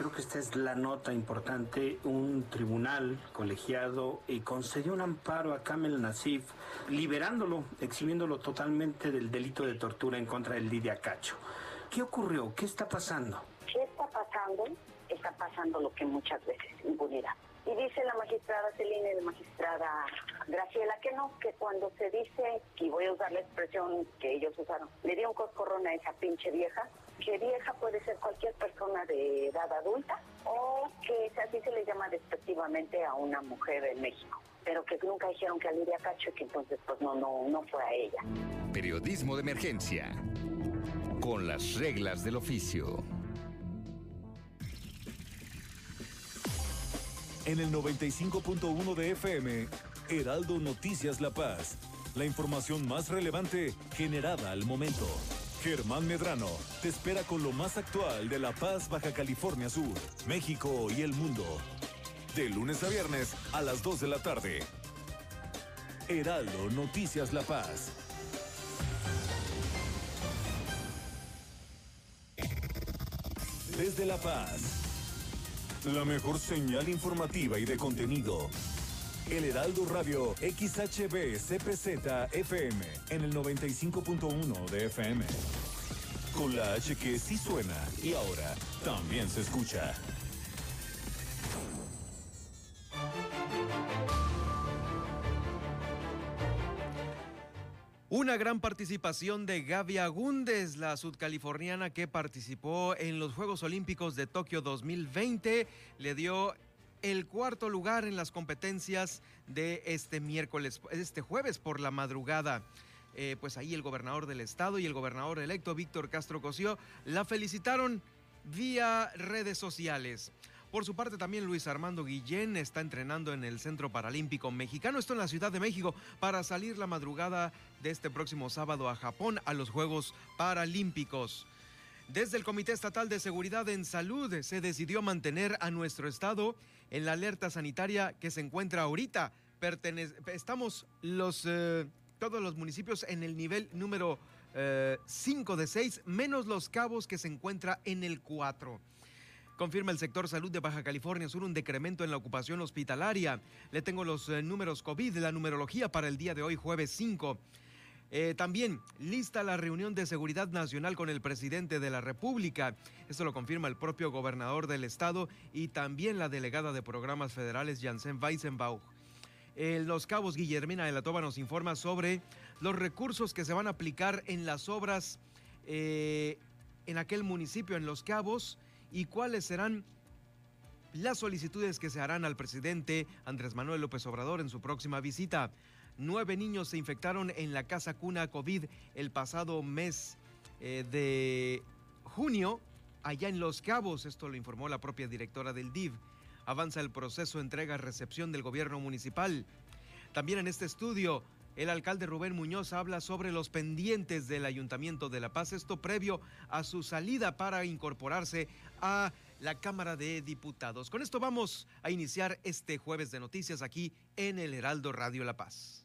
creo que esta es la nota importante, un tribunal colegiado y concedió un amparo a Kamel Nasif, liberándolo, eximiéndolo totalmente del delito de tortura en contra de Lidia Cacho. ¿Qué ocurrió? ¿Qué está pasando? ¿Qué está pasando? Está pasando lo que muchas veces, impunidad. Y dice la magistrada Celina y la magistrada Graciela que no, que cuando se dice, y voy a usar la expresión que ellos usaron, le dio un coscorrón a esa pinche vieja, que vieja puede ser cualquier persona de edad adulta o que así se le llama despectivamente a una mujer en México, pero que nunca dijeron que a Lidia Cacho y que entonces pues no, no, no fue a ella. Periodismo de emergencia con las reglas del oficio. En el 95.1 de FM, Heraldo Noticias La Paz. La información más relevante generada al momento. Germán Medrano te espera con lo más actual de La Paz, Baja California Sur, México y el mundo. De lunes a viernes a las 2 de la tarde. Heraldo Noticias La Paz. Desde La Paz. La mejor señal informativa y de contenido. El Heraldo Radio XHB CPZ FM en el 95.1 de FM. Con la H que sí suena y ahora también se escucha. Una gran participación de Gaby Agúndez, la sudcaliforniana que participó en los Juegos Olímpicos de Tokio 2020, le dio el cuarto lugar en las competencias de este miércoles, este jueves por la madrugada. Eh, pues ahí el gobernador del estado y el gobernador electo Víctor Castro Cosío la felicitaron vía redes sociales. Por su parte, también Luis Armando Guillén está entrenando en el Centro Paralímpico Mexicano, esto en la Ciudad de México, para salir la madrugada de este próximo sábado a Japón a los Juegos Paralímpicos. Desde el Comité Estatal de Seguridad en Salud se decidió mantener a nuestro estado en la alerta sanitaria que se encuentra ahorita. estamos eh, todos los municipios en el nivel número 5 eh, de 6, menos los cabos que se encuentra en el 4. Confirma el sector salud de Baja California Sur un decremento en la ocupación hospitalaria. Le tengo los eh, números COVID, la numerología para el día de hoy, jueves 5. Eh, también lista la reunión de seguridad nacional con el presidente de la República. Esto lo confirma el propio gobernador del estado y también la delegada de programas federales, Janssen Weisenbauch. En Los Cabos, Guillermina de la Toba nos informa sobre los recursos que se van a aplicar en las obras eh, en aquel municipio, en Los Cabos y cuáles serán las solicitudes que se harán al presidente Andrés Manuel López Obrador en su próxima visita. Nueve niños se infectaron en la casa cuna COVID el pasado mes eh, de junio allá en Los Cabos. Esto lo informó la propia directora del DIV. Avanza el proceso entrega-recepción del gobierno municipal. También en este estudio el alcalde Rubén Muñoz habla sobre los pendientes del Ayuntamiento de La Paz, esto previo a su salida para incorporarse a la Cámara de Diputados. Con esto vamos a iniciar este jueves de noticias aquí en el Heraldo Radio La Paz.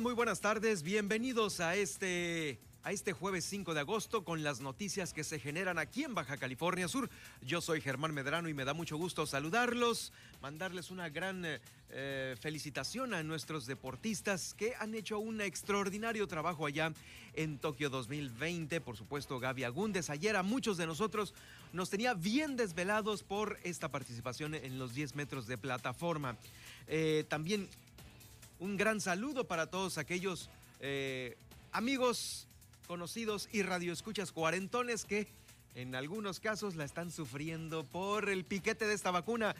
Muy buenas tardes. Bienvenidos a este a este jueves 5 de agosto con las noticias que se generan aquí en Baja California Sur. Yo soy Germán Medrano y me da mucho gusto saludarlos, mandarles una gran eh, felicitación a nuestros deportistas que han hecho un extraordinario trabajo allá en Tokio 2020. Por supuesto, Gaby Agúndez. Ayer a muchos de nosotros nos tenía bien desvelados por esta participación en los 10 metros de plataforma. Eh, también un gran saludo para todos aquellos eh, amigos conocidos y radioescuchas cuarentones que en algunos casos la están sufriendo por el piquete de esta vacuna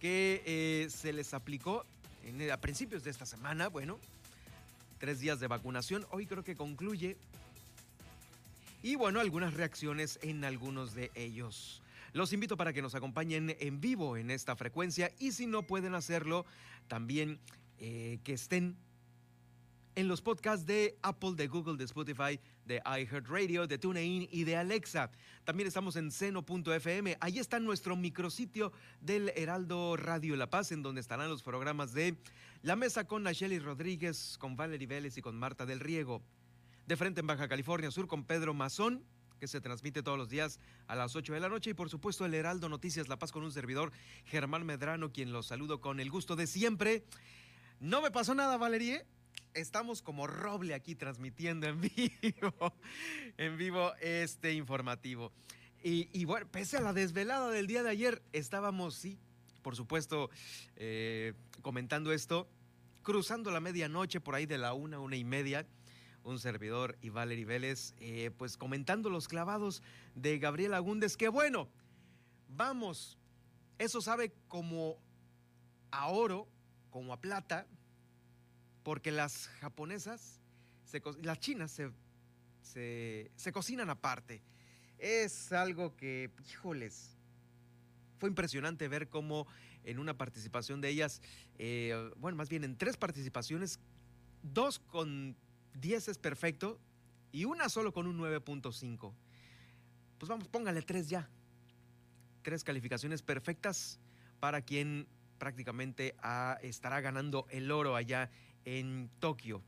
que eh, se les aplicó a principios de esta semana, bueno, tres días de vacunación. Hoy creo que concluye. Y bueno, algunas reacciones en algunos de ellos. Los invito para que nos acompañen en vivo en esta frecuencia y si no pueden hacerlo, también eh, que estén en los podcasts de Apple, de Google, de Spotify, de iHeartRadio, de TuneIn y de Alexa. También estamos en seno.fm. Ahí está nuestro micrositio del Heraldo Radio La Paz, en donde estarán los programas de La Mesa con Nacheli Rodríguez, con Valerie Vélez y con Marta del Riego. De frente en Baja California Sur con Pedro Mazón, que se transmite todos los días a las 8 de la noche. Y por supuesto, el Heraldo Noticias La Paz con un servidor, Germán Medrano, quien los saludo con el gusto de siempre. No me pasó nada, Valerie estamos como roble aquí transmitiendo en vivo, en vivo este informativo. Y, bueno, pese a la desvelada del día de ayer, estábamos, sí, por supuesto, eh, comentando esto, cruzando la medianoche por ahí de la una, una y media. Un servidor y Valerie Vélez, eh, pues comentando los clavados de Gabriel Agúndez, que bueno, vamos, eso sabe como a oro, como a plata, porque las japonesas, las chinas se, se, cocinan aparte. Es algo que, híjoles, fue impresionante ver cómo en una participación de ellas, eh, bueno, más bien en tres participaciones, dos con 10 es perfecto y una solo con un 9.5. Pues vamos, póngale tres ya. Tres calificaciones perfectas para quien prácticamente estará ganando el oro allá en Tokio.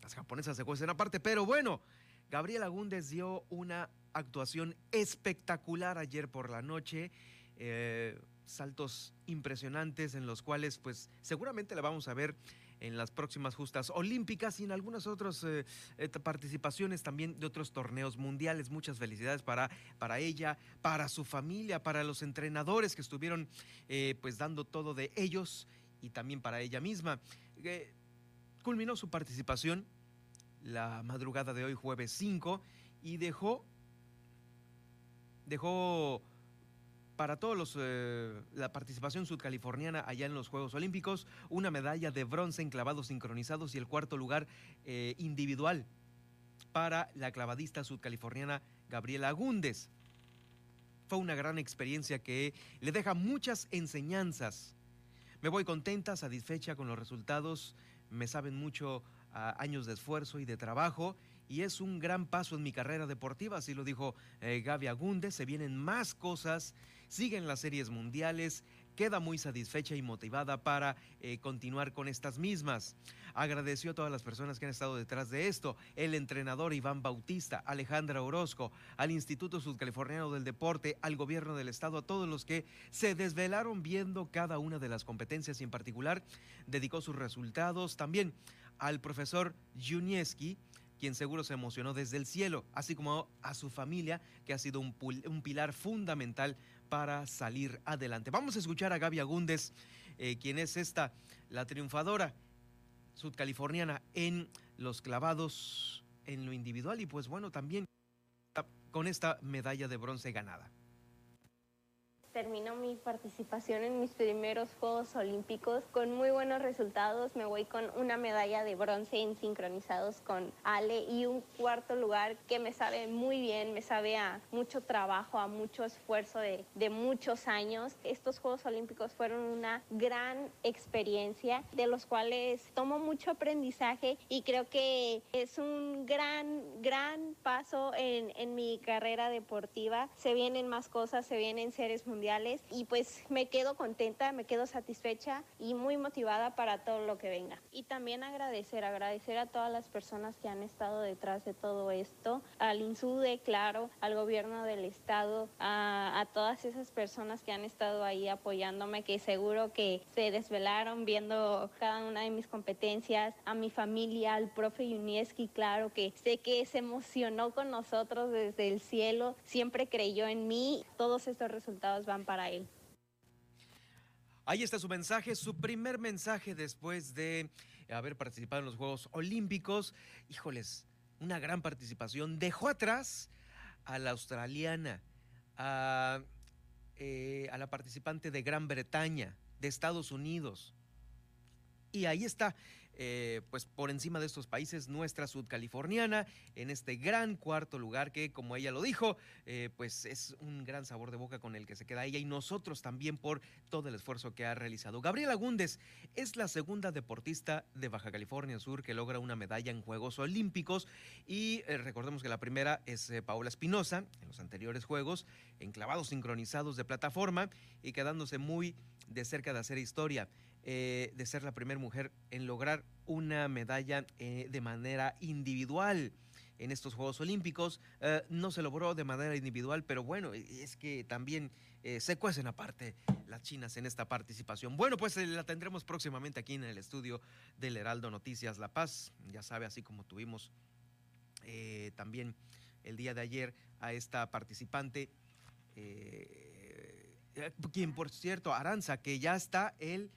Las japonesas se cuestan aparte, pero bueno, Gabriel Agúndez dio una actuación espectacular ayer por la noche. Eh, saltos impresionantes en los cuales pues seguramente la vamos a ver en las próximas justas olímpicas y en algunas otras eh, eh, participaciones también de otros torneos mundiales. Muchas felicidades para, para ella, para su familia, para los entrenadores que estuvieron pues dando todo de ellos y también para ella misma. culminó su participación la madrugada de hoy, jueves 5, y dejó, dejó para todos los eh, la participación sudcaliforniana allá en los Juegos Olímpicos una medalla de bronce en clavados sincronizados y el cuarto lugar eh, individual para la clavadista sudcaliforniana Gabriela Agúndez. Fue una gran experiencia que le deja muchas enseñanzas. Me voy contenta, satisfecha con los resultados, me saben mucho a años de esfuerzo y de trabajo y es un gran paso en mi carrera deportiva, así lo dijo eh, Gaby Agunde, se vienen más cosas, siguen las series mundiales, queda muy satisfecha y motivada para eh, continuar con estas mismas. Agradeció a todas las personas que han estado detrás de esto, el entrenador Iván Bautista, Alejandra Orozco, al Instituto Sudcaliforniano del Deporte, al gobierno del estado, a todos los que se desvelaron viendo cada una de las competencias y en particular dedicó sus resultados también al profesor Junieski, quien seguro se emocionó desde el cielo, así como a su familia, que ha sido un, pilar fundamental para salir adelante. Vamos a escuchar a Gaby Agúndez, eh, quien es esta, la triunfadora sudcaliforniana en los clavados en lo individual y pues bueno, también con esta medalla de bronce ganada termino mi participación en mis primeros Juegos Olímpicos con muy buenos resultados. Me voy con una medalla de bronce en sincronizados con Ale y un cuarto lugar que me sabe muy bien, me sabe a mucho trabajo, a mucho esfuerzo de, de muchos años. Estos Juegos Olímpicos fueron una gran experiencia de los cuales tomo mucho aprendizaje y creo que es un gran, gran paso en, en mi carrera deportiva. Se vienen más cosas, se vienen seres mundiales y pues me quedo contenta, me quedo satisfecha y muy motivada para todo lo que venga. Y también agradecer, agradecer a todas las personas que han estado detrás de todo esto, al INSUDE, claro, al gobierno del estado, a, a todas esas personas que han estado ahí apoyándome, que seguro que se desvelaron viendo cada una de mis competencias, a mi familia, al profe Yunieski, claro, que sé que se emocionó con nosotros desde el cielo, siempre creyó en mí, todos estos resultados para él. Ahí está su mensaje, su primer mensaje después de haber participado en los Juegos Olímpicos. Híjoles, una gran participación. Dejó atrás a la australiana, a eh, a la participante de Gran Bretaña, de Estados Unidos. Y ahí está, eh, pues por encima de estos países, nuestra sudcaliforniana en este gran cuarto lugar que, como ella lo dijo, eh, pues es un gran sabor de boca con el que se queda ella y nosotros también por todo el esfuerzo que ha realizado. Gabriela Gúndez es la segunda deportista de Baja California Sur que logra una medalla en Juegos Olímpicos y eh, recordemos que la primera es Paola Espinosa en los anteriores Juegos, enclavados sincronizados de plataforma y quedándose muy de cerca de hacer historia. Eh, de ser la primera mujer en lograr una medalla eh, de manera individual en estos Juegos Olímpicos. Eh, no se logró de manera individual, pero bueno, es que también se cuecen aparte las chinas en esta participación. Bueno, pues la tendremos próximamente aquí en el estudio del Heraldo Noticias La Paz. Ya sabe, así como tuvimos también el día de ayer a esta participante. quien por cierto, Aranza, que ya está el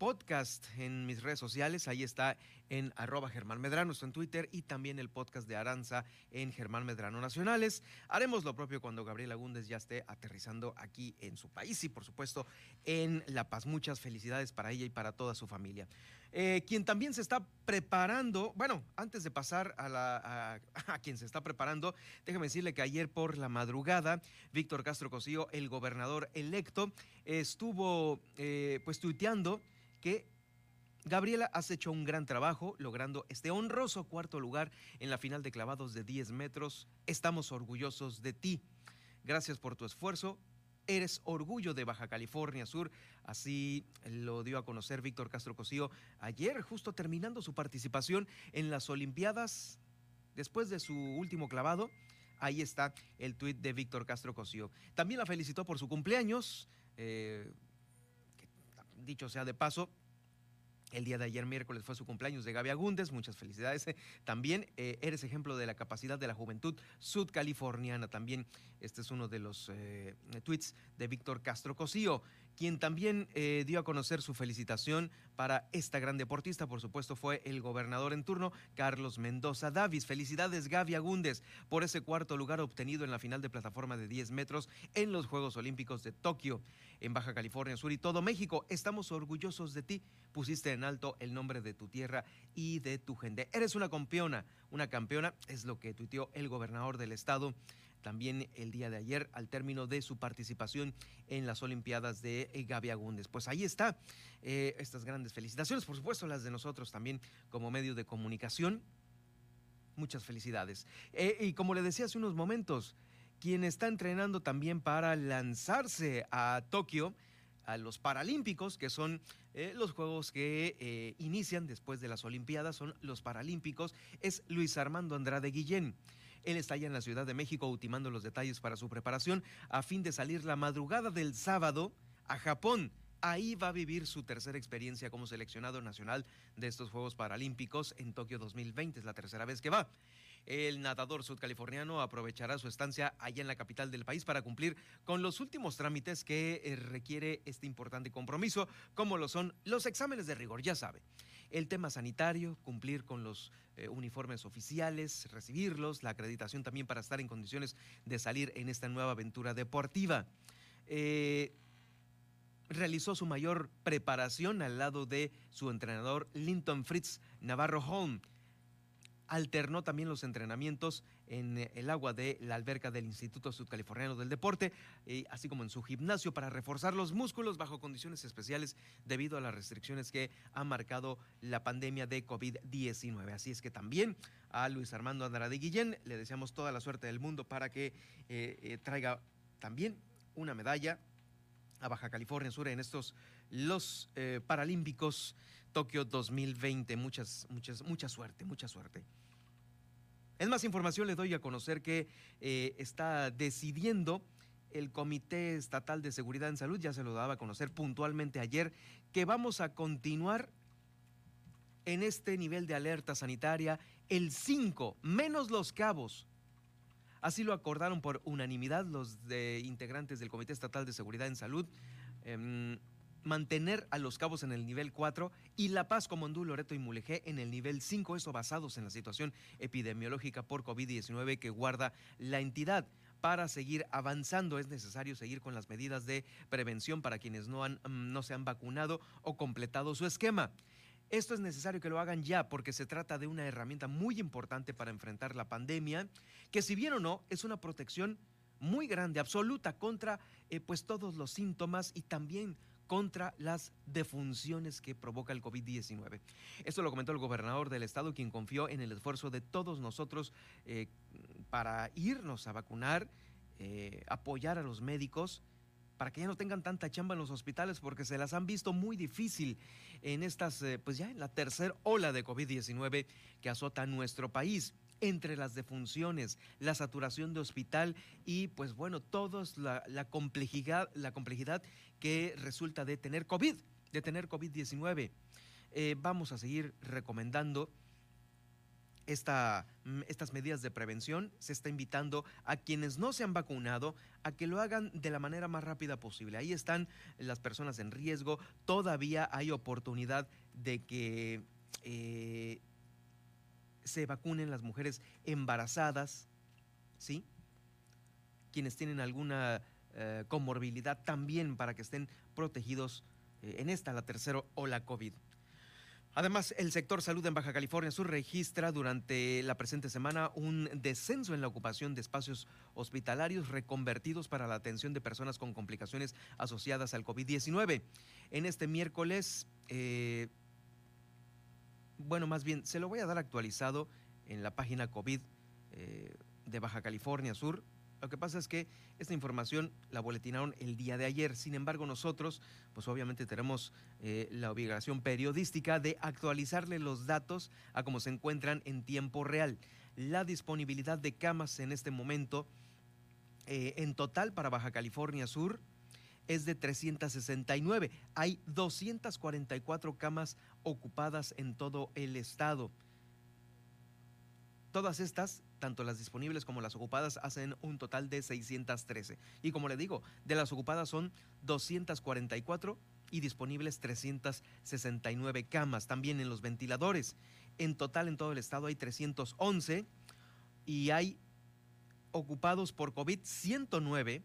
podcast en mis redes sociales. Ahí está en arroba Germán Medrano, en Twitter y también el podcast de Aranza en Germán Medrano Nacionales. Haremos lo propio cuando Gabriela Gúndez ya esté aterrizando aquí en su país y por supuesto en La Paz. Muchas felicidades para ella y para toda su familia. Eh, quien también se está preparando, bueno, antes de pasar a, la, a, quien se está preparando, déjame decirle que ayer por la madrugada, Víctor Castro Cosío, el gobernador electo, estuvo eh, pues tuiteando que Gabriela, has hecho un gran trabajo logrando este honroso cuarto lugar en la final de clavados de 10 metros. Estamos orgullosos de ti. Gracias por tu esfuerzo. Eres orgullo de Baja California Sur. Así lo dio a conocer Víctor Castro Cosío ayer, justo terminando su participación en las Olimpiadas. Después de su último clavado, ahí está el tuit de Víctor Castro Cosío. También la felicitó por su cumpleaños. Eh, dicho sea de paso, el día de ayer miércoles fue su cumpleaños de Gaby Agúndez, muchas felicidades. También eh, eres ejemplo de la capacidad de la juventud sudcaliforniana. También este es uno de los eh, tweets de Víctor Castro Cosío quien también eh, dio a conocer su felicitación para esta gran deportista, por supuesto, fue el gobernador en turno, Carlos Mendoza Davis. Felicidades, Gaby Agúndez, por ese cuarto lugar obtenido en la final de plataforma de 10 metros en los Juegos Olímpicos de Tokio, en Baja California Sur y todo México. Estamos orgullosos de ti. Pusiste en alto el nombre de tu tierra y de tu gente. Eres una campeona, una campeona, es lo que tuiteó el gobernador del estado también el día de ayer al término de su participación en las Olimpiadas de eh, Gaby Agúndez. Pues ahí está, eh, estas grandes felicitaciones, por supuesto las de nosotros también como medio de comunicación. Muchas felicidades. Eh, y como le decía hace unos momentos, quien está entrenando también para lanzarse a Tokio, a los Paralímpicos, que son los Juegos que inician después de las Olimpiadas, son los Paralímpicos, es Luis Armando Andrade Guillén. Él está allá en la Ciudad de México ultimando los detalles para su preparación a fin de salir la madrugada del sábado a Japón. Ahí va a vivir su tercera experiencia como seleccionado nacional de estos Juegos Paralímpicos en Tokio 2020. Es la tercera vez que va. El nadador sudcaliforniano aprovechará su estancia allá en la capital del país para cumplir con los últimos trámites que eh, requiere este importante compromiso, como lo son los exámenes de rigor, ya sabe el tema sanitario, cumplir con los eh, uniformes oficiales, recibirlos, la acreditación también para estar en condiciones de salir en esta nueva aventura deportiva. Eh, realizó su mayor preparación al lado de su entrenador Linton Fritz Navarro Holm, alternó también los entrenamientos en eh, el agua de la alberca del Instituto Sudcaliforniano del Deporte, eh, así como en su gimnasio para reforzar los músculos bajo condiciones especiales debido a las restricciones que ha marcado la pandemia de COVID-19. Así es que también a Luis Armando Andrade Guillén le deseamos toda la suerte del mundo para que eh, traiga también una medalla a Baja California Sur en estos los Paralímpicos Tokio 2020. Muchas, muchas, mucha suerte, mucha suerte. En más información le doy a conocer que eh, está decidiendo el Comité Estatal de Seguridad en Salud, ya se lo daba a conocer puntualmente ayer, que vamos a continuar en este nivel de alerta sanitaria el 5, menos los cabos. Así lo acordaron por unanimidad los de integrantes del Comité Estatal de Seguridad en Salud. Em, mantener a los cabos en el nivel 4 y La Paz, Comondú, Loreto y Mulegé en el nivel 5, eso basados en la situación epidemiológica por COVID-19 que guarda la entidad. para seguir avanzando. Es necesario seguir con las medidas de prevención para quienes no, han, mm, no se han vacunado o completado su esquema. Esto es necesario que lo hagan ya porque se trata de una herramienta muy importante para enfrentar la pandemia, que si bien o no es una protección muy grande, absoluta contra eh, pues todos los síntomas y también contra las defunciones que provoca el COVID-19. Esto lo comentó el gobernador del estado, quien confió en el esfuerzo de todos nosotros eh, para irnos a vacunar, eh, apoyar a los médicos para que ya no tengan tanta chamba en los hospitales porque se las han visto muy difícil en estas, eh, pues ya en la tercera ola de COVID-19 que azota nuestro país entre las defunciones, la saturación de hospital y pues bueno, todos la, la complejidad, la complejidad que resulta de tener COVID, de tener COVID-19. Eh, vamos a seguir recomendando esta, mm, estas medidas de prevención. Se está invitando a quienes no se han vacunado a que lo hagan de la manera más rápida posible. Ahí están las personas en riesgo. Todavía hay oportunidad de que eh, se vacunen las mujeres embarazadas, ¿sí? Quienes tienen alguna eh, comorbilidad también para que estén protegidos eh, en esta, la tercera ola COVID. Además, el sector salud en Baja California Sur registra durante la presente semana un descenso en la ocupación de espacios hospitalarios reconvertidos para la atención de personas con complicaciones asociadas al COVID-19. En este miércoles, eh, bueno, más bien, se lo voy a dar actualizado en la página COVID eh, de Baja California Sur, lo que pasa es que esta información la boletinaron el día de ayer. Sin embargo, nosotros, pues obviamente tenemos eh, la obligación periodística de actualizarle los datos a cómo se encuentran en tiempo real. La disponibilidad de camas en este momento, eh, en total para Baja California Sur, es de 369. Hay 244 camas ocupadas en todo el estado. Todas estas tanto las disponibles como las ocupadas hacen un total de 613. Y como le digo, de las ocupadas son 244 y disponibles 369 camas. También en los ventiladores. En total en todo el estado hay 311 y hay ocupados por COVID 109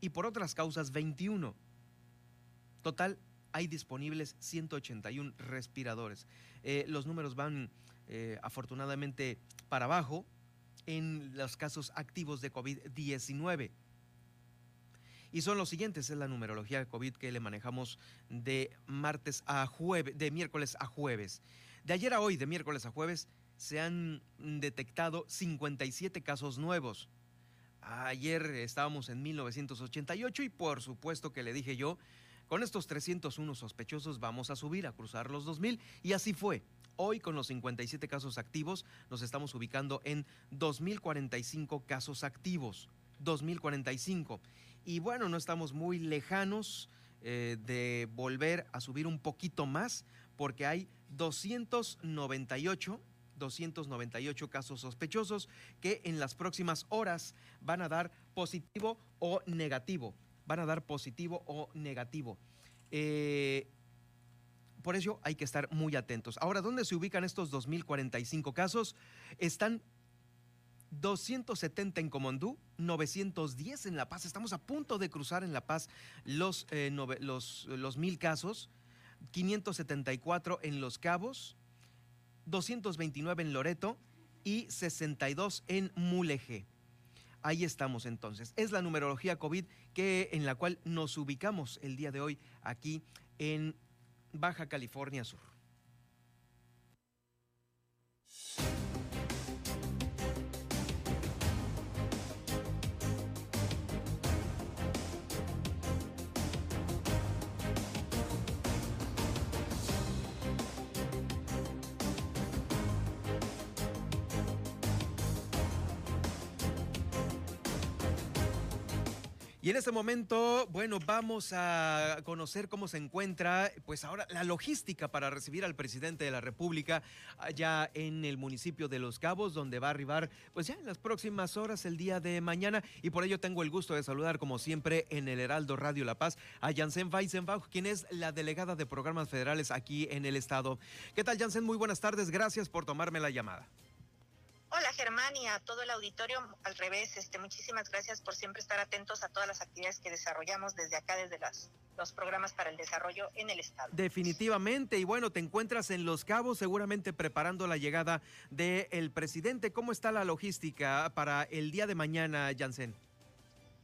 y por otras causas 21. Total, hay disponibles 181 respiradores. Eh, los números van eh, afortunadamente para abajo en los casos activos de COVID-19. Y son los siguientes, es la numerología de COVID que le manejamos de martes a jueves, de miércoles a jueves. De ayer a hoy, de miércoles a jueves, se han detectado 57 casos nuevos. Ayer estábamos en 1988 y por supuesto que le dije yo, con estos 301 sospechosos vamos a subir a cruzar los 2000 y así fue. Hoy con los 57 casos activos nos estamos ubicando en 2045 casos activos. 2045. Y bueno, no estamos muy lejanos eh, de volver a subir un poquito más porque hay 298 298 casos sospechosos que en las próximas horas van a dar positivo o negativo. Van a dar positivo o negativo. Eh, por ello hay que estar muy atentos. Ahora, ¿dónde se ubican estos 2.045 casos? Están 270 en Comondú, 910 en La Paz. Estamos a punto de cruzar en La Paz los, eh, los, los mil casos, 574 en Los Cabos, 229 en Loreto y 62 en Mulegé. Ahí estamos entonces. Es la numerología COVID que, en la cual nos ubicamos el día de hoy aquí en Baja California Sur. Y en este momento, bueno, vamos a conocer cómo se encuentra, pues ahora la logística para recibir al presidente de la República allá en el municipio de Los Cabos, donde va a arribar, pues ya en las próximas horas, el día de mañana. Y por ello tengo el gusto de saludar, como siempre, en el Heraldo Radio La Paz, a Janssen Weisenbach, quien es la delegada de programas federales aquí en el estado. ¿Qué tal, Janssen? Muy buenas tardes. Gracias por tomarme la llamada. Hola Germán y a todo el auditorio, al revés, este, muchísimas gracias por siempre estar atentos a todas las actividades que desarrollamos desde acá, desde las, los programas para el desarrollo en el Estado. Definitivamente, y bueno, te encuentras en Los Cabos, seguramente preparando la llegada del presidente. ¿Cómo está la logística para el día de mañana, Jansen?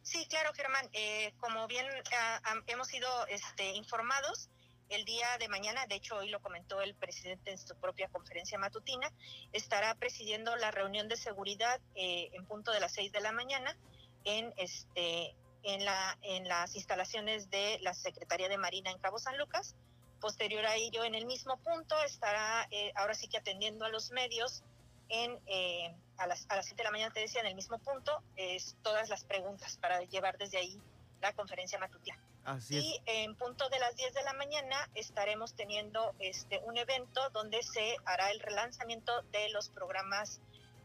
Sí, claro, Germán. Eh, como bien ah, hemos sido este, informados, el día de mañana, de hecho hoy lo comentó el presidente en su propia conferencia matutina, estará presidiendo la reunión de seguridad eh, en punto de las seis de la mañana en este en la en las instalaciones de la Secretaría de Marina en Cabo San Lucas. Posterior a ello, en el mismo punto estará eh, ahora sí que atendiendo a los medios en eh, a las a las siete de la mañana te decía en el mismo punto es todas las preguntas para llevar desde ahí la conferencia matutina y en punto de las 10 de la mañana estaremos teniendo este un evento donde se hará el relanzamiento de los programas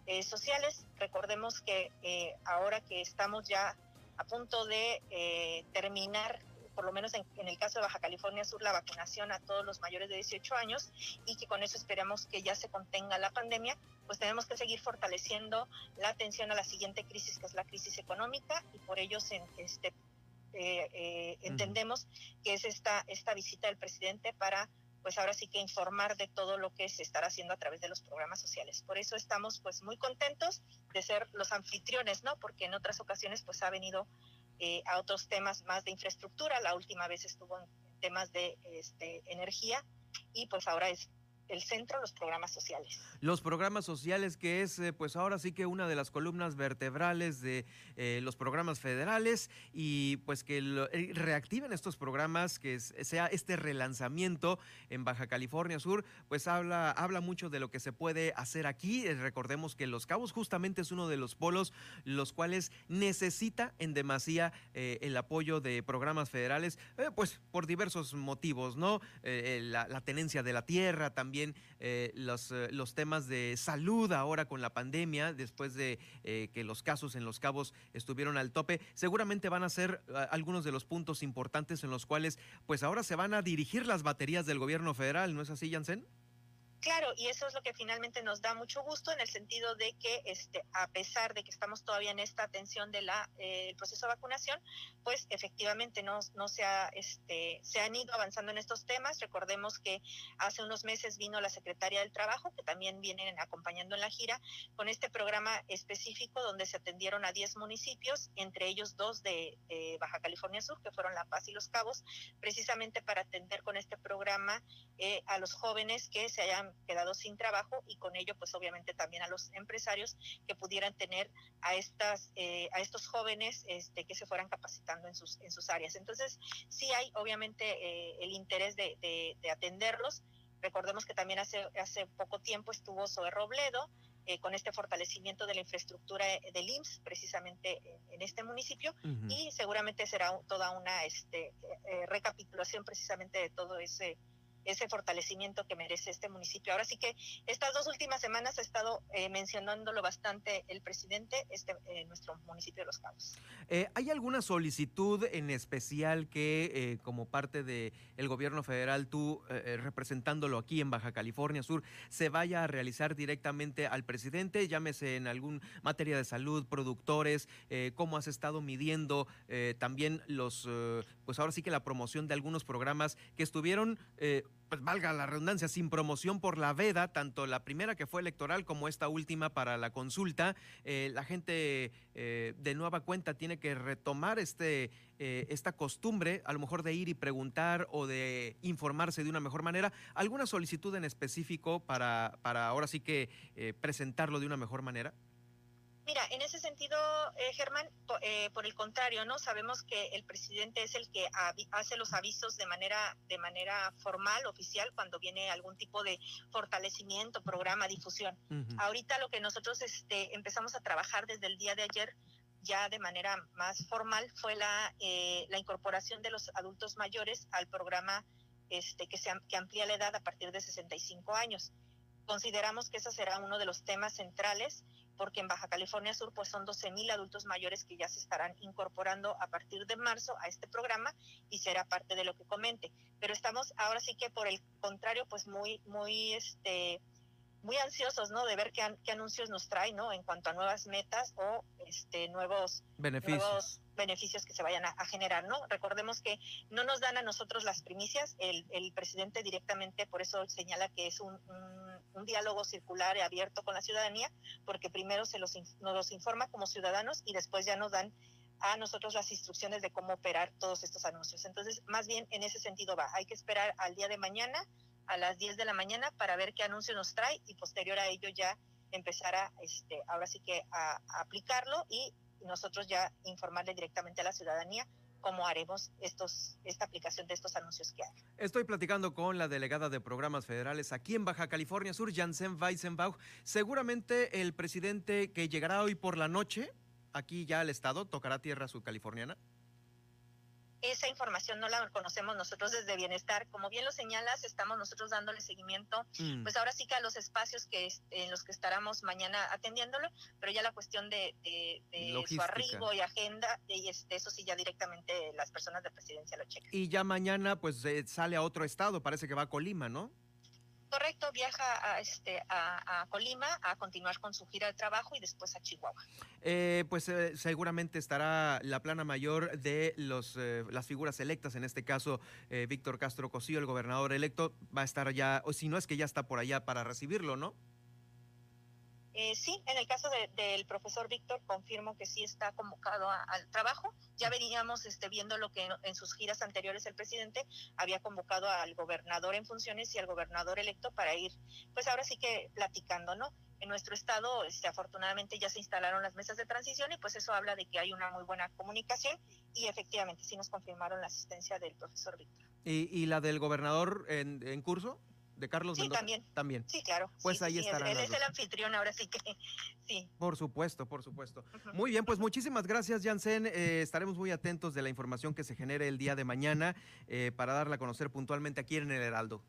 eh, sociales. Recordemos que eh, ahora que estamos ya a punto de eh, terminar, por lo menos en, en, el caso de Baja California Sur, la vacunación a todos los mayores de 18 años y que con eso esperamos que ya se contenga la pandemia, pues tenemos que seguir fortaleciendo la atención a la siguiente crisis, que es la crisis económica, y por ello se, este, eh, eh, entendemos que es esta, esta visita del presidente para pues ahora sí que informar de todo lo que se estará haciendo a través de los programas sociales. Por eso estamos pues muy contentos de ser los anfitriones, ¿no? Porque en otras ocasiones pues ha venido eh, a otros temas más de infraestructura, la última vez estuvo en temas de este, energía y pues ahora es el centro, los programas sociales. Los programas sociales, que es eh, pues ahora sí que una de las columnas vertebrales de eh, los programas federales y pues que eh, reactiven estos programas, que sea este relanzamiento en Baja California Sur, pues habla, habla mucho de lo que se puede hacer aquí. recordemos que Los Cabos justamente es uno de los polos los cuales necesita en demasía el apoyo de programas federales, pues por diversos motivos, ¿no? la tenencia de la tierra también eh, los, eh, los temas de salud ahora con la pandemia, después de eh, que los casos en los cabos estuvieron al tope, seguramente van a ser algunos de los puntos importantes en los cuales pues ahora se van a dirigir las baterías del gobierno federal, ¿no es así, Jansen? Claro, y eso es lo que finalmente nos da mucho gusto en el sentido de que, este, a pesar de que estamos todavía en esta atención del eh, proceso de vacunación, pues efectivamente no, se, ha, este, se han ido avanzando en estos temas. Recordemos que hace unos meses vino la secretaria del Trabajo, que también vienen acompañando en la gira, con este programa específico donde se atendieron a 10 municipios, entre ellos dos de, Baja California Sur, que fueron La Paz y Los Cabos, precisamente para atender con este programa eh, a los jóvenes que se hayan quedado sin trabajo y con ello pues obviamente también a los empresarios que pudieran tener a estas eh, a estos jóvenes este, que se fueran capacitando en sus en sus áreas. Entonces sí hay obviamente eh, el interés de, de, atenderlos. Recordemos que también hace hace poco tiempo estuvo Zoe Robledo eh, con este fortalecimiento de la infraestructura del IMSS precisamente en, este municipio y seguramente será toda una este, recapitulación precisamente de todo ese ese fortalecimiento que merece este municipio. Ahora sí que estas dos últimas semanas ha estado eh, mencionándolo bastante el presidente, este, eh, nuestro municipio de Los Cabos. Eh, ¿Hay alguna solicitud en especial que como parte del el gobierno federal, tú representándolo aquí en Baja California Sur, se vaya a realizar directamente al presidente? Llámese en algún materia de salud, productores, cómo has estado midiendo también los, pues ahora sí que la promoción de algunos programas que estuvieron pues valga la redundancia, sin promoción por la veda, tanto la primera que fue electoral como esta última para la consulta. Eh, la gente eh, de nueva cuenta tiene que retomar este, eh, esta costumbre, a lo mejor de ir y preguntar o de informarse de una mejor manera. ¿Alguna solicitud en específico para, para ahora sí que presentarlo de una mejor manera? Mira, en ese sentido, eh, Germán, eh, por el contrario, ¿no? Sabemos que el presidente es el que hace los avisos de manera, de manera formal, oficial, cuando viene algún tipo de fortalecimiento, programa, difusión. Ahorita lo que nosotros este, empezamos a trabajar desde el día de ayer, ya de manera más formal, fue la, eh, la incorporación de los adultos mayores al programa este, que, se, que amplía la edad a partir de 65 años. Consideramos que ese será uno de los temas centrales porque en Baja California Sur pues son 12 mil adultos mayores que ya se estarán incorporando a partir de marzo a este programa y será parte de lo que comente. Pero estamos ahora sí que por el contrario pues muy, muy este, muy ansiosos, ¿no? De ver qué, qué, anuncios nos trae, ¿no? En cuanto a nuevas metas o este nuevos beneficios, beneficios que se vayan a, generar, ¿no? Recordemos que no nos dan a nosotros las primicias, el, el presidente directamente por eso señala que es un, un, diálogo circular y abierto con la ciudadanía, porque primero se los, nos los informa como ciudadanos y después ya nos dan a nosotros las instrucciones de cómo operar todos estos anuncios. Entonces, más bien en ese sentido va. Hay que esperar al día de mañana a las 10 de la mañana para ver qué anuncio nos trae y posterior a ello ya empezar a, este, ahora sí que a, aplicarlo y nosotros ya informarle directamente a la ciudadanía cómo haremos esta aplicación de estos anuncios que hay. Estoy platicando con la delegada de programas federales aquí en Baja California Sur, Janssen Weisenbach. Seguramente el presidente que llegará hoy por la noche aquí ya al estado tocará tierra subcaliforniana. Esa información no la conocemos nosotros desde Bienestar. Como bien lo señalas, estamos nosotros dándole seguimiento, mm. pues ahora sí que a los espacios que en los que estaremos mañana atendiéndolo, pero ya la cuestión de, su arribo y agenda, y este, eso sí ya directamente las personas de presidencia lo checan. Y ya mañana pues eh, sale a otro estado, parece que va a Colima, ¿no? Correcto, viaja a, este, a, Colima a continuar con su gira de trabajo y después a Chihuahua. Eh, pues eh, seguramente estará la plana mayor de los, eh, las figuras electas, en este caso Víctor Castro Cosío, el gobernador electo, va a estar ya, o si no es que ya está por allá para recibirlo, ¿no? Eh, sí, en el caso del profesor Víctor, confirmo que sí está convocado al trabajo. Ya veníamos este, viendo lo que en, sus giras anteriores el presidente había convocado al gobernador en funciones y al gobernador electo para ir, pues ahora sí que platicando, ¿no? En nuestro estado, este, afortunadamente ya se instalaron las mesas de transición y pues eso habla de que hay una muy buena comunicación y efectivamente sí nos confirmaron la asistencia del profesor Víctor. ¿Y, la del gobernador en curso? De Carlos sí, también. También. Sí, claro. Pues ahí estará. Él es el anfitrión, ahora sí que sí. Por supuesto, por supuesto. Muy bien, pues muchísimas gracias, Jansen. Eh, estaremos muy atentos de la información que se genere el día de mañana eh, para darla a conocer puntualmente aquí en el Heraldo.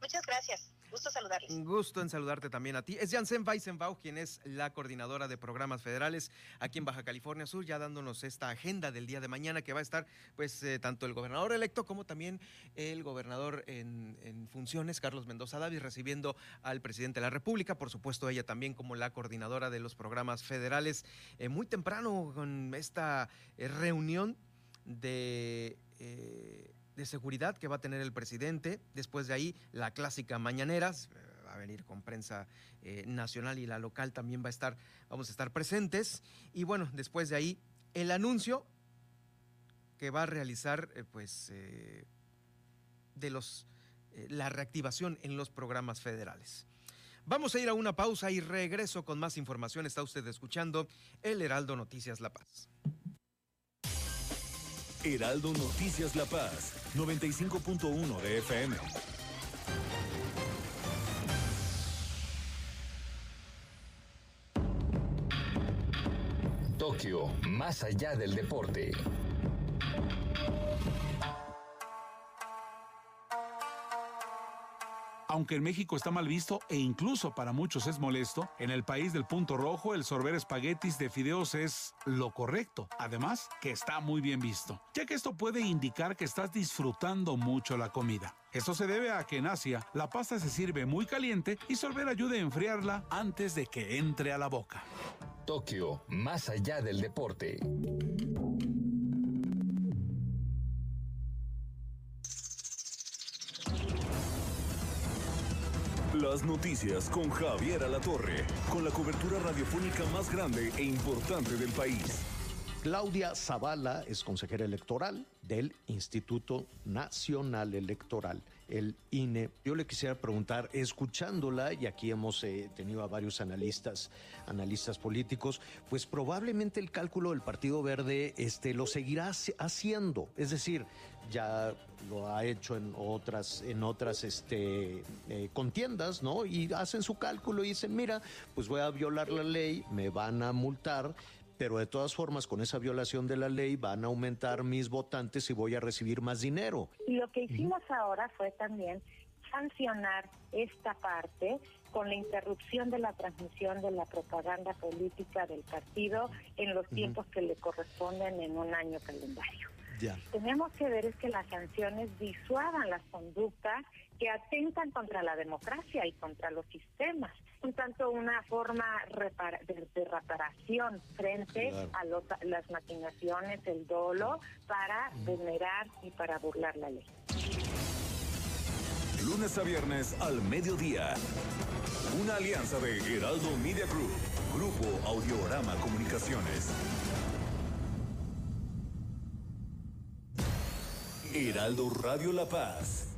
Muchas gracias. Gusto saludarles. Un gusto en saludarte también a ti. Es Janssen Weisenbach, quien es la coordinadora de programas federales aquí en Baja California Sur, ya dándonos esta agenda del día de mañana que va a estar, pues, eh, tanto el gobernador electo como también el gobernador en, funciones, Carlos Mendoza Davis, recibiendo al presidente de la República. Por supuesto, ella también como la coordinadora de los programas federales. Eh, muy temprano con esta eh, reunión de de seguridad que va a tener el presidente. Después de ahí, la clásica mañaneras. Eh, va a venir con prensa eh, nacional y la local también va a estar, vamos a estar presentes. Y bueno, después de ahí, el anuncio que va a realizar, eh, pues, de los, la reactivación en los programas federales. Vamos a ir a una pausa y regreso con más información. Está usted escuchando El Heraldo Noticias La Paz. Heraldo Noticias La Paz, 95.1 de FM. Tokio, más allá del deporte. Aunque en México está mal visto e incluso para muchos es molesto, en el país del punto rojo el sorber espaguetis de fideos es lo correcto. Además, que está muy bien visto, ya que esto puede indicar que estás disfrutando mucho la comida. Esto se debe a que en Asia la pasta se sirve muy caliente y sorber ayuda a enfriarla antes de que entre a la boca. Tokio, más allá del deporte. Noticias con Javier Alatorre, con la cobertura radiofónica más grande e importante del país. Claudia Zavala es consejera electoral del Instituto Nacional Electoral, el INE. Yo le quisiera preguntar, escuchándola, y aquí hemos eh, tenido a varios analistas, analistas políticos, pues probablemente el cálculo del Partido Verde este, lo seguirá haciendo. Es decir, ya lo ha hecho en otras, en otras este, eh, contiendas, ¿no? Y hacen su cálculo y dicen, mira, pues voy a violar la ley, me van a multar, pero de todas formas con esa violación de la ley van a aumentar mis votantes y voy a recibir más dinero. Y lo que hicimos ahora fue también sancionar esta parte con la interrupción de la transmisión de la propaganda política del partido en los tiempos que le corresponden en un año calendario. Tenemos que ver es que las sanciones disuadan las conductas que atentan contra la democracia y contra los sistemas. Un tanto una forma de, reparación frente a las maquinaciones, el dolo, para vulnerar y para burlar la ley. Lunes a viernes al mediodía. Una alianza de Heraldo Media Group, Grupo Audiorama Comunicaciones. Heraldo Radio La Paz.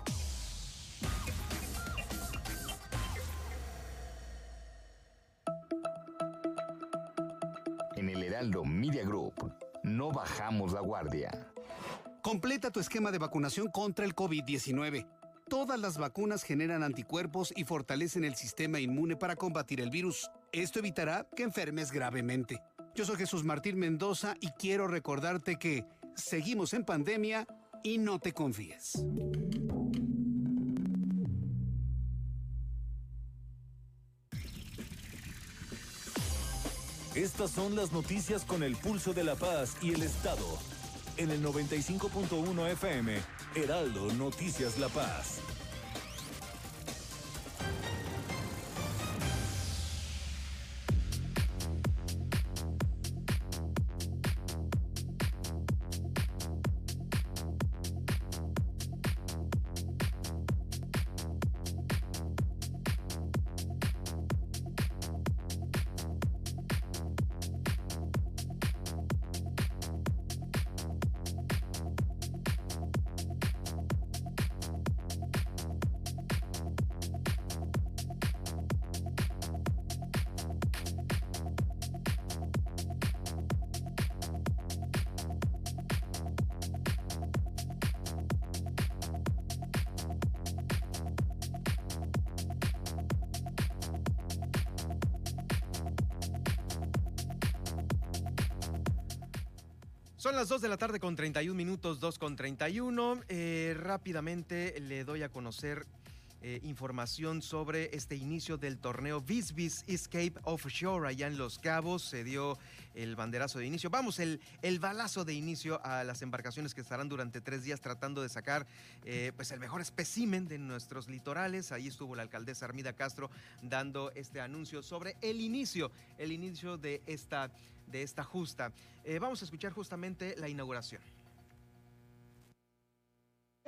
Completa tu esquema de vacunación contra el COVID-19. Todas las vacunas generan anticuerpos y fortalecen el sistema inmune para combatir el virus. Esto evitará que enfermes gravemente. Yo soy Jesús Martín Mendoza y quiero recordarte que seguimos en pandemia y no te confíes. Estas son las noticias con el pulso de la paz y el Estado. En el 95.1 FM, Heraldo Noticias La Paz. Son las 2 de la tarde con 31 minutos, 2 con 31. Eh, rápidamente le doy a conocer eh, información sobre este inicio del torneo Visbis Escape Offshore allá en Los Cabos. Se dio el banderazo de inicio. Vamos, el, el balazo de inicio a las embarcaciones que estarán durante tres días tratando de sacar eh, pues el mejor espécimen de nuestros litorales. Ahí estuvo la alcaldesa Armida Castro dando este anuncio sobre el inicio, el inicio de esta de esta justa. Eh, vamos a escuchar justamente la inauguración.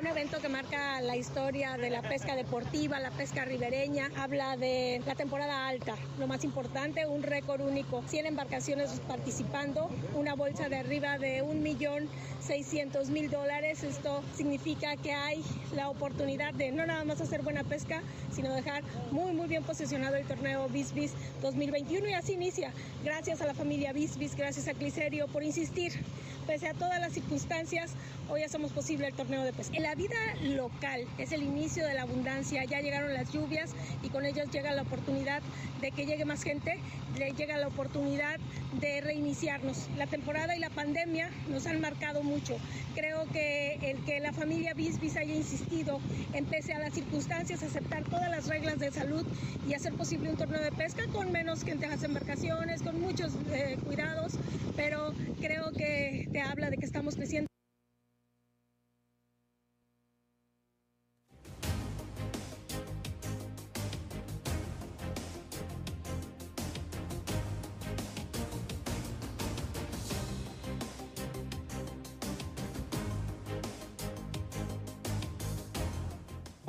Un evento que marca la historia de la pesca deportiva, la pesca ribereña, habla de la temporada alta. Lo más importante, un récord único, 100 embarcaciones participando, una bolsa de arriba de 1.600.000 dólares. Esto significa que hay la oportunidad de no nada más hacer buena pesca, sino dejar muy, muy bien posicionado el torneo Bisbis 2021 y así inicia. Gracias a la familia Bisbis, gracias a Cliserio por insistir pese a todas las circunstancias, hoy hacemos posible el torneo de pesca. La vida local es el inicio de la abundancia, ya llegaron las lluvias y con ellas llega la oportunidad de que llegue más gente, llega la oportunidad de reiniciarnos. La temporada y la pandemia nos han marcado mucho. Creo que el que la familia Bisbis haya insistido en pese a las circunstancias aceptar todas las reglas de salud y hacer posible un torneo de pesca con menos gente en las embarcaciones, con muchos eh, cuidados, pero creo que te habla de que estamos creciendo.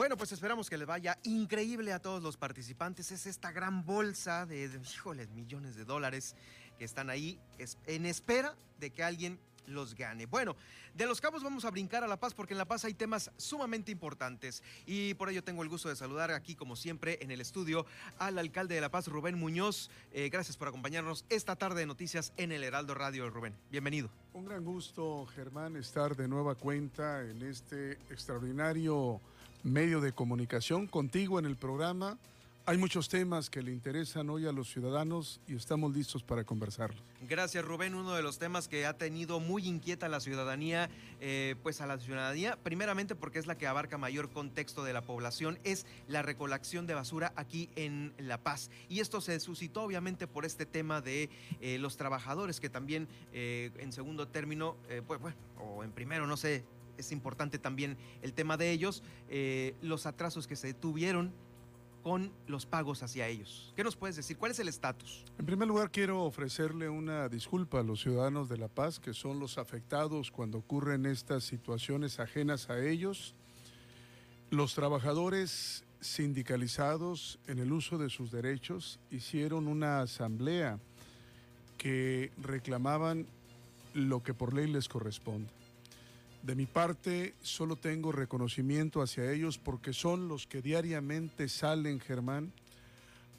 Bueno, pues esperamos que les vaya increíble a todos los participantes. Es esta gran bolsa de, híjoles, millones de dólares que están ahí en espera de que alguien los gane. Bueno, de Los Cabos vamos a brincar a La Paz porque en La Paz hay temas sumamente importantes y por ello tengo el gusto de saludar aquí como siempre en el estudio al alcalde de La Paz, Rubén Muñoz. Eh, gracias por acompañarnos esta tarde de noticias en el Heraldo Radio, Rubén. Bienvenido. Un gran gusto, Germán, estar de nueva cuenta en este extraordinario medio de comunicación, contigo en el programa. Hay muchos temas que le interesan hoy a los ciudadanos y estamos listos para conversarlos. Gracias Rubén, uno de los temas que ha tenido muy inquieta la ciudadanía, eh, pues a la ciudadanía, primeramente porque es la que abarca mayor contexto de la población, es la recolección de basura aquí en La Paz. Y esto se suscitó obviamente por este tema de eh, los trabajadores que también eh, en segundo término, pues bueno, o en primero, no sé, es importante también el tema de ellos, los atrasos que se tuvieron con los pagos hacia ellos. ¿Qué nos puedes decir? ¿Cuál es el estatus? En primer lugar, quiero ofrecerle una disculpa a los ciudadanos de La Paz, que son los afectados cuando ocurren estas situaciones ajenas a ellos. Los trabajadores sindicalizados en el uso de sus derechos hicieron una asamblea que reclamaban lo que por ley les corresponde. De mi parte, solo tengo reconocimiento hacia ellos porque son los que diariamente salen, Germán,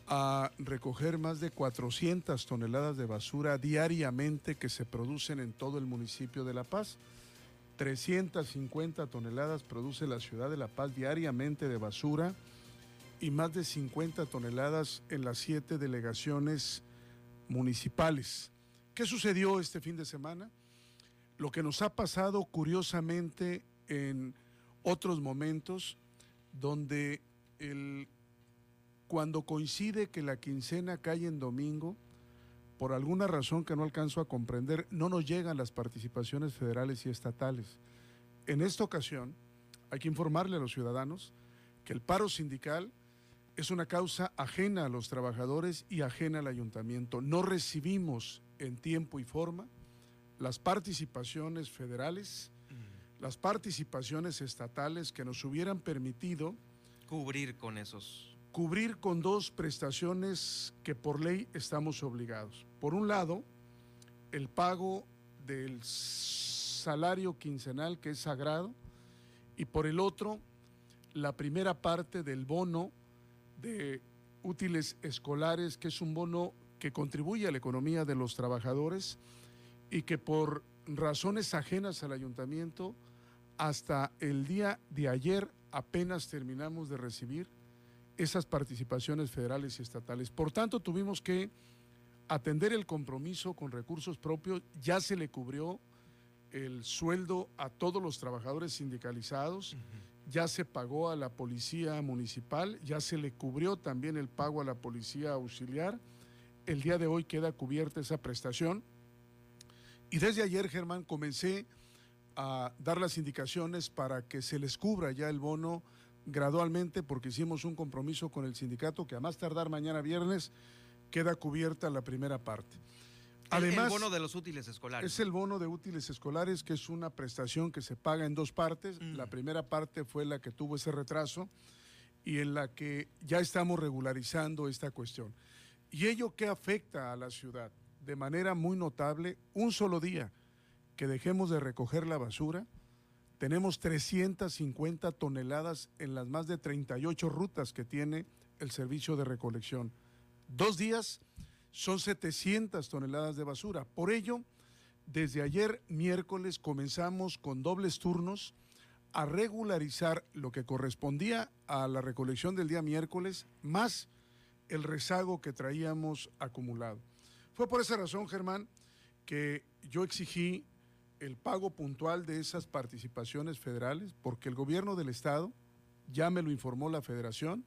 a recoger más de 400 toneladas de basura diariamente que se producen en todo el municipio de La Paz. 350 toneladas produce la ciudad de La Paz diariamente de basura y más de 50 toneladas en las siete delegaciones municipales. ¿Qué sucedió este fin de semana? Lo que nos ha pasado curiosamente en otros momentos donde el, cuando coincide que la quincena cae en domingo, por alguna razón que no alcanzo a comprender, no nos llegan las participaciones federales y estatales. En esta ocasión, hay que informarle a los ciudadanos que el paro sindical es una causa ajena a los trabajadores y ajena al ayuntamiento. No recibimos en tiempo y forma las participaciones federales, las participaciones estatales que nos hubieran permitido cubrir con esos. Cubrir con dos prestaciones que por ley estamos obligados. Por un lado, el pago del salario quincenal que es sagrado y por el otro, la primera parte del bono de útiles escolares, que es un bono que contribuye a la economía de los trabajadores y que por razones ajenas al ayuntamiento, hasta el día de ayer apenas terminamos de recibir esas participaciones federales y estatales. Por tanto, tuvimos que atender el compromiso con recursos propios, ya se le cubrió el sueldo a todos los trabajadores sindicalizados, ya se pagó a la policía municipal, ya se le cubrió también el pago a la policía auxiliar. El día de hoy queda cubierta esa prestación y desde ayer, Germán, comencé a dar las indicaciones para que se les cubra ya el bono gradualmente porque hicimos un compromiso con el sindicato que a más tardar mañana viernes queda cubierta la primera parte. Además, el bono de los útiles escolares. Es el bono de útiles escolares, que es una prestación que se paga en dos partes. Mm. La primera parte fue la que tuvo ese retraso y en la que ya estamos regularizando esta cuestión. ¿Y ello qué afecta a la ciudad? De manera muy notable un solo día que dejemos de recoger la basura. Tenemos 350 toneladas en las más de 38 rutas que tiene el servicio de recolección. Dos días son 700 toneladas de basura. Por ello, desde ayer miércoles comenzamos con dobles turnos a regularizar lo que correspondía a la recolección del día miércoles más el rezago que traíamos acumulado. Fue por esa razón, Germán, que yo exigí el pago puntual de esas participaciones federales, porque el gobierno del Estado, ya me lo informó la Federación,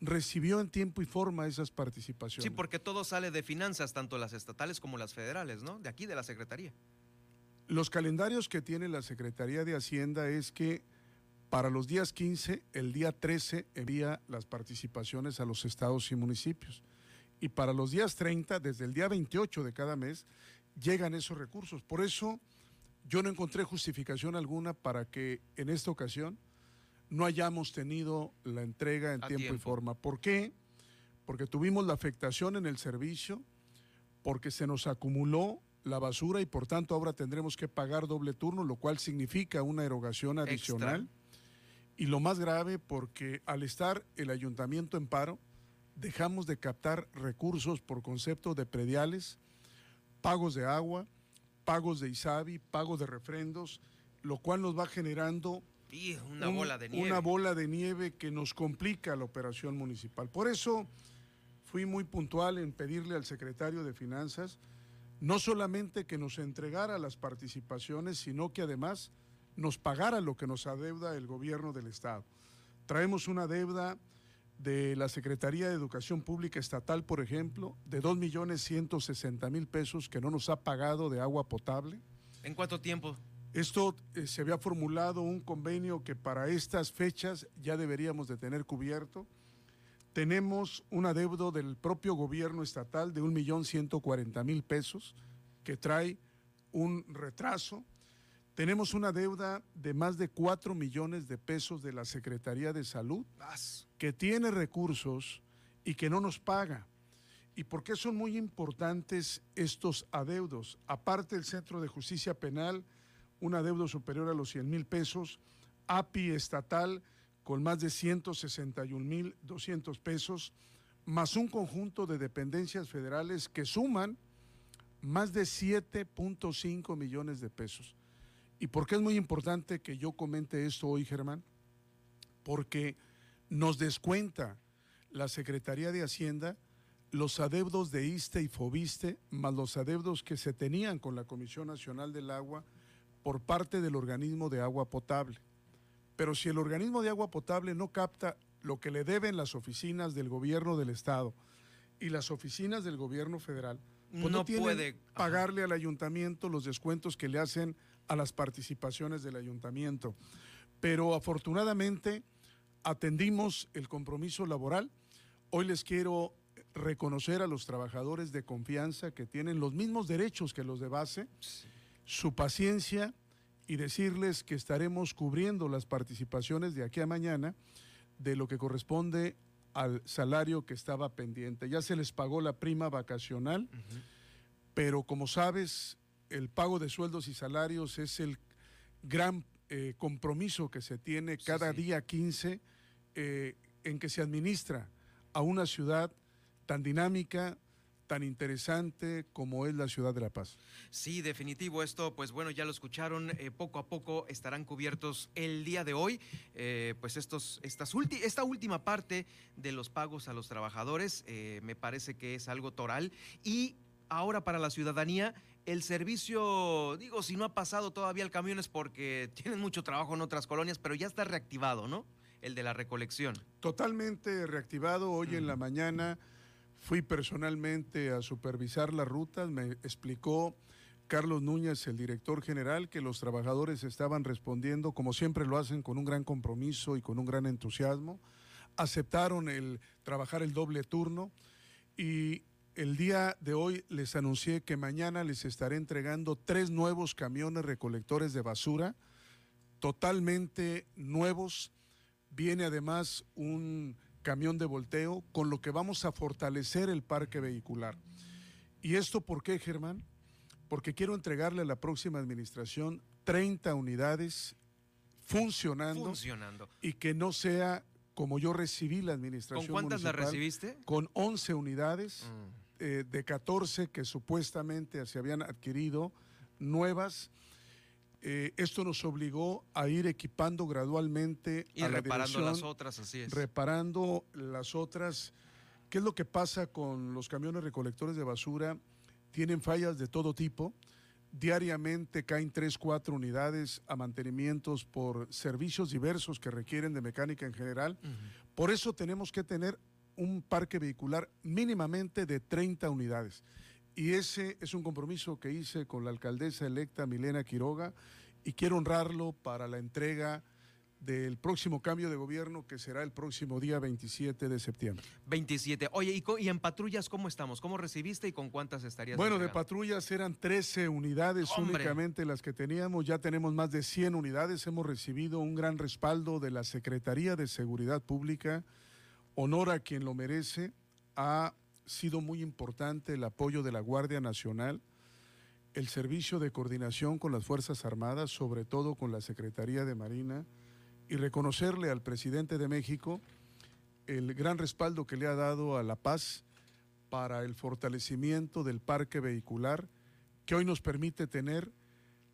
recibió en tiempo y forma esas participaciones. Sí, porque todo sale de finanzas, tanto las estatales como las federales, ¿no? De aquí, de la Secretaría. Los calendarios que tiene la Secretaría de Hacienda es que para los días 15, el día 13 envía las participaciones a los estados y municipios y para los días 30, desde el día 28 de cada mes, llegan esos recursos. Por eso yo no encontré justificación alguna para que en esta ocasión no hayamos tenido la entrega en tiempo, y forma. ¿Por qué? Porque tuvimos la afectación en el servicio, porque se nos acumuló la basura y por tanto ahora tendremos que pagar doble turno, lo cual significa una erogación adicional. Y lo más grave, porque al estar el ayuntamiento en paro, dejamos de captar recursos por concepto de prediales, pagos de agua, pagos de ISABI, pagos de refrendos, lo cual nos va generando Y una bola de nieve. Una bola de nieve que nos complica la operación municipal. Por eso fui muy puntual en pedirle al secretario de Finanzas no solamente que nos entregara las participaciones, sino que además nos pagara lo que nos adeuda el gobierno del Estado. Traemos una deuda de la Secretaría de Educación Pública Estatal, por ejemplo, de 2.160.000 pesos que no nos ha pagado de agua potable. ¿En cuánto tiempo? Esto eh, se había formulado un convenio que para estas fechas ya deberíamos de tener cubierto. Tenemos un adeudo del propio gobierno estatal de 1.140.000 pesos que trae un retraso. Tenemos una deuda de más de 4 millones de pesos de la Secretaría de Salud que tiene recursos y que no nos paga. ¿Y por qué son muy importantes estos adeudos? Aparte del Centro de Justicia Penal, un adeudo superior a los 100 mil pesos, API estatal con más de 161 mil 200 pesos, más un conjunto de dependencias federales que suman más de 7.5 millones de pesos. ¿Y por qué es muy importante que yo comente esto hoy, Germán? Porque nos descuenta la Secretaría de Hacienda los adeudos de ISTE y FOBISTE, más los adeudos que se tenían con la Comisión Nacional del Agua por parte del organismo de agua potable. Pero si el organismo de agua potable no capta lo que le deben las oficinas del gobierno del Estado y las oficinas del gobierno federal, pues no, puede pagarle al ayuntamiento los descuentos que le hacen a las participaciones del ayuntamiento. Pero afortunadamente atendimos el compromiso laboral. Hoy les quiero reconocer a los trabajadores de confianza que tienen los mismos derechos que los de base, su paciencia y decirles que estaremos cubriendo las participaciones de aquí a mañana de lo que corresponde al salario que estaba pendiente. Ya se les pagó la prima vacacional, pero como sabes, el pago de sueldos y salarios es el gran eh, compromiso que se tiene cada día 15 eh, en que se administra a una ciudad tan dinámica, tan interesante como es la ciudad de La Paz. Sí, definitivo. Esto, pues bueno, ya lo escucharon. Eh, poco a poco estarán cubiertos el día de hoy. pues estos, estas esta última parte de los pagos a los trabajadores me parece que es algo toral. Y ahora para la ciudadanía, el servicio, digo, si no ha pasado todavía el camión es porque tienen mucho trabajo en otras colonias, pero ya está reactivado, ¿no? el de la recolección. Totalmente reactivado. Hoy en la mañana fui personalmente a supervisar las rutas. Me explicó Carlos Núñez, el director general, que los trabajadores estaban respondiendo, como siempre lo hacen, con un gran compromiso y con un gran entusiasmo. Aceptaron el trabajar el doble turno y el día de hoy les anuncié que mañana les estaré entregando tres nuevos camiones recolectores de basura, totalmente nuevos, Viene además un camión de volteo con lo que vamos a fortalecer el parque vehicular. ¿Y esto por qué, Germán? Porque quiero entregarle a la próxima administración 30 unidades funcionando, funcionando. y que no sea como yo recibí la administración. ¿Con cuántas la recibiste? Con 11 unidades mm. Eh, de 14 que supuestamente se habían adquirido nuevas eh, esto nos obligó a ir equipando gradualmente y a reparando las otras, así es. Reparando las otras. ¿Qué es lo que pasa con los camiones recolectores de basura? Tienen fallas de todo tipo. Diariamente caen 3, 4 unidades a mantenimientos por servicios diversos que requieren de mecánica en general. Por eso tenemos que tener un parque vehicular mínimamente de 30 unidades. Y ese es un compromiso que hice con la alcaldesa electa Milena Quiroga y quiero honrarlo para la entrega del próximo cambio de gobierno que será el próximo día 27 de septiembre. 27. Oye, ¿y, en patrullas cómo estamos? ¿Cómo recibiste y con cuántas estarías? Bueno, de patrullas eran 13 unidades únicamente las que teníamos. Ya tenemos más de 100 unidades. Hemos recibido un gran respaldo de la Secretaría de Seguridad Pública. Honor a quien lo merece. A sido muy importante el apoyo de la Guardia Nacional, el servicio de coordinación con las Fuerzas Armadas, sobre todo con la Secretaría de Marina, y reconocerle al presidente de México el gran respaldo que le ha dado a la paz para el fortalecimiento del parque vehicular, que hoy nos permite tener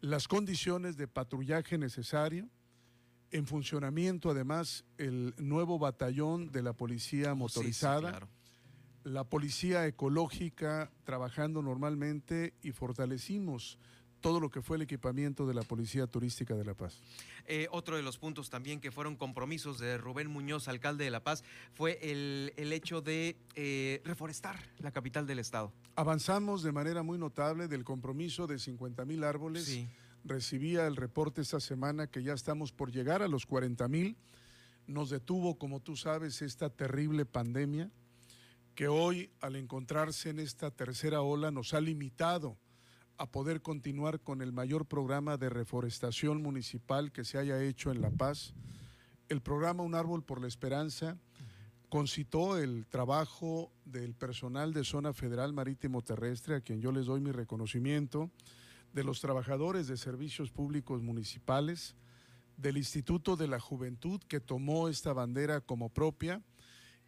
las condiciones de patrullaje necesario, En funcionamiento, además, el nuevo batallón de la policía Oh, motorizada, la policía ecológica trabajando normalmente y fortalecimos todo lo que fue el equipamiento de la Policía Turística de La Paz. Eh, otro de los puntos también que fueron compromisos de Rubén Muñoz, alcalde de La Paz, fue el, el hecho de eh, reforestar la capital del estado. Avanzamos de manera muy notable del compromiso de 50 mil árboles. Sí. Recibía el reporte esta semana que ya estamos por llegar a los 40 mil. Nos detuvo, como tú sabes, esta terrible pandemia que hoy, al encontrarse en esta tercera ola, nos ha limitado a poder continuar con el mayor programa de reforestación municipal que se haya hecho en La Paz. El programa Un Árbol por la Esperanza concitó el trabajo del personal de Zona Federal Marítimo Terrestre, a quien yo les doy mi reconocimiento, de los trabajadores de servicios públicos municipales, del Instituto de la Juventud, que tomó esta bandera como propia,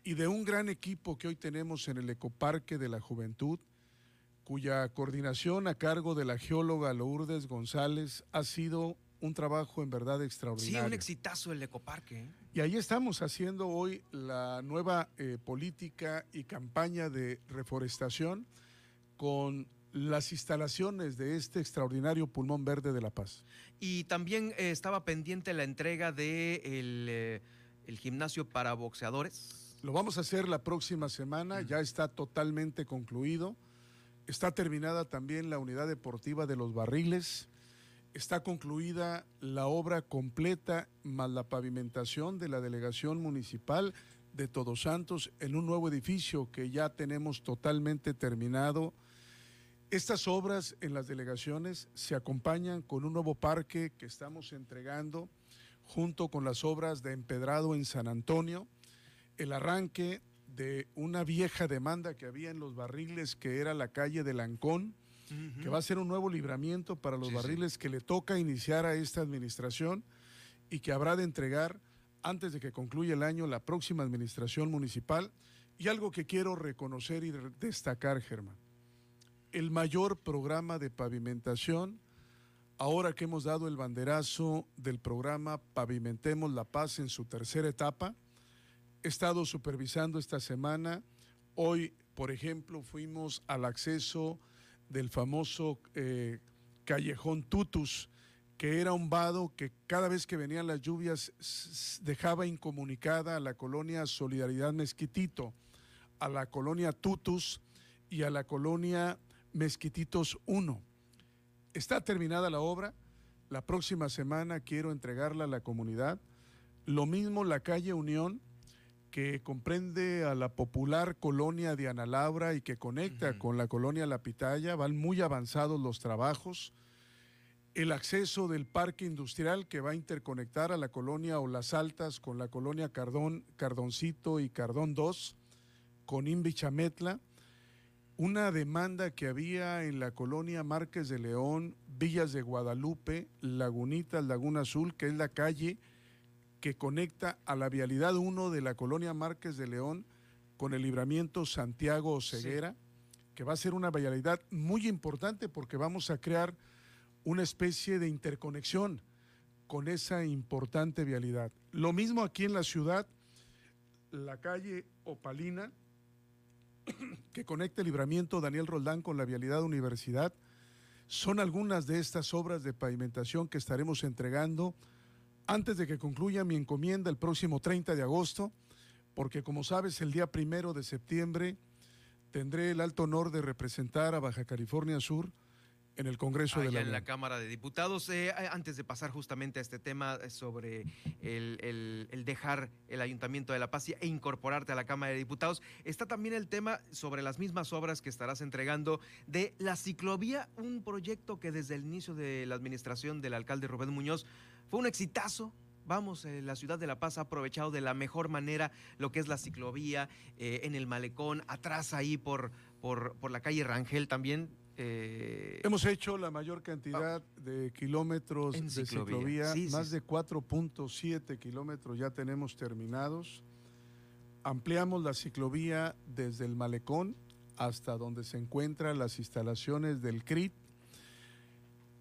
y de un gran equipo que hoy tenemos en el Ecoparque de la Juventud, cuya coordinación a cargo de la geóloga Lourdes González ha sido un trabajo en verdad Sí, extraordinario. un exitazo el ecoparque. ¿eh? Y ahí estamos haciendo hoy la nueva eh, política y campaña de reforestación con las instalaciones de este extraordinario pulmón verde de La Paz. Y también eh, estaba pendiente la entrega de el, eh, el gimnasio para boxeadores. Lo vamos a hacer la próxima semana, ya está totalmente concluido. Está terminada también la unidad deportiva de los barriles. Está concluida la obra completa más la pavimentación de la delegación municipal de Todos Santos en un nuevo edificio que ya tenemos totalmente terminado. Estas obras en las delegaciones se acompañan con un nuevo parque que estamos entregando junto con las obras de empedrado en San Antonio, el arranque de una vieja demanda que había en los barriles que era la calle de Lancón, que va a ser un nuevo libramiento para los Sí, sí. barriles que le toca iniciar a esta administración y que habrá de entregar antes de que concluya el año la próxima administración municipal. Y algo que quiero reconocer y destacar, Germán, el mayor programa de pavimentación, ahora que hemos dado el banderazo del programa Pavimentemos la Paz en su tercera etapa, he estado supervisando esta semana. Hoy, por ejemplo, fuimos al acceso del famoso eh, callejón Tutus, que era un vado que cada vez que venían las lluvias dejaba incomunicada a la colonia Solidaridad Mezquitito, a la colonia Tutus y a la colonia Mezquititos 1. Está terminada la obra. La próxima semana quiero entregarla a la comunidad. Lo mismo la calle Unión, que comprende a la popular colonia de Ana Laura y que conecta con la colonia La Pitaya. Van muy avanzados los trabajos. El acceso del parque industrial que va a interconectar a la colonia o las Altas con la colonia Cardón, Cardoncito y Cardón 2, con Invichametla una demanda que había en la colonia Márquez de León, Villas de Guadalupe, Lagunitas, Laguna Azul, que es la calle que conecta a la vialidad 1 de la colonia Márquez de León con el libramiento Santiago Ceguera, que va a ser una vialidad muy importante porque vamos a crear una especie de interconexión con esa importante vialidad. Lo mismo aquí en la ciudad, la calle Opalina, que conecta el libramiento Daniel Roldán con la vialidad Universidad. Son algunas de estas obras de pavimentación que estaremos entregando antes de que concluya mi encomienda el próximo 30 de agosto, porque como sabes, el día primero de septiembre tendré el alto honor de representar a Baja California Sur en el Congreso de la en la. Cámara de Diputados. Eh, antes de pasar justamente a este tema sobre el, el- el dejar el Ayuntamiento de La Paz e incorporarte a la Cámara de Diputados, está también el tema sobre las mismas obras que estarás entregando de la ciclovía, un proyecto que desde el inicio de la administración del alcalde Rubén Muñoz fue un exitazo. Vamos, eh, la ciudad de La Paz ha aprovechado de la mejor manera lo que es la ciclovía eh, en el malecón, atrás ahí por, por, por la calle Rangel también. Eh, Hemos hecho la mayor cantidad de kilómetros de ciclovía. ciclovía, Sí, sí, más sí. de 4.7 kilómetros ya tenemos terminados. Ampliamos la ciclovía desde el malecón hasta donde se encuentran las instalaciones del CRIT.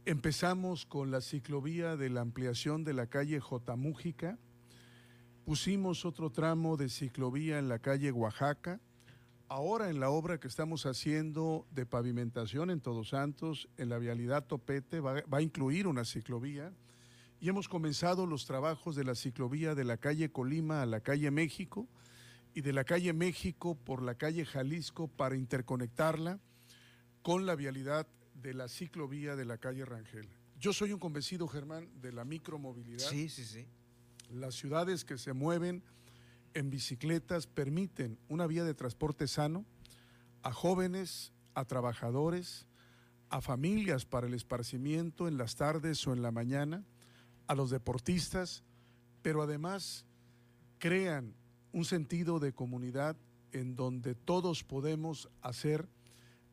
Empezamos con la ciclovía de la ampliación de la calle J. Mújica. Pusimos otro tramo de ciclovía en la calle Oaxaca. Ahora en la obra que estamos haciendo de pavimentación en Todos Santos, en la vialidad Topete, va, va a incluir una ciclovía. Y hemos comenzado los trabajos de la ciclovía de la calle Colima a la calle México y de la calle México por la calle Jalisco para interconectarla con la vialidad de la ciclovía de la calle Rangel. Yo soy un convencido, Germán, de la micromovilidad. Sí, sí, sí. Las ciudades que se mueven en bicicletas permiten una vía de transporte sano a jóvenes, a trabajadores, a familias para el esparcimiento en las tardes o en la mañana, a los deportistas, pero además crean un sentido de comunidad en donde todos podemos hacer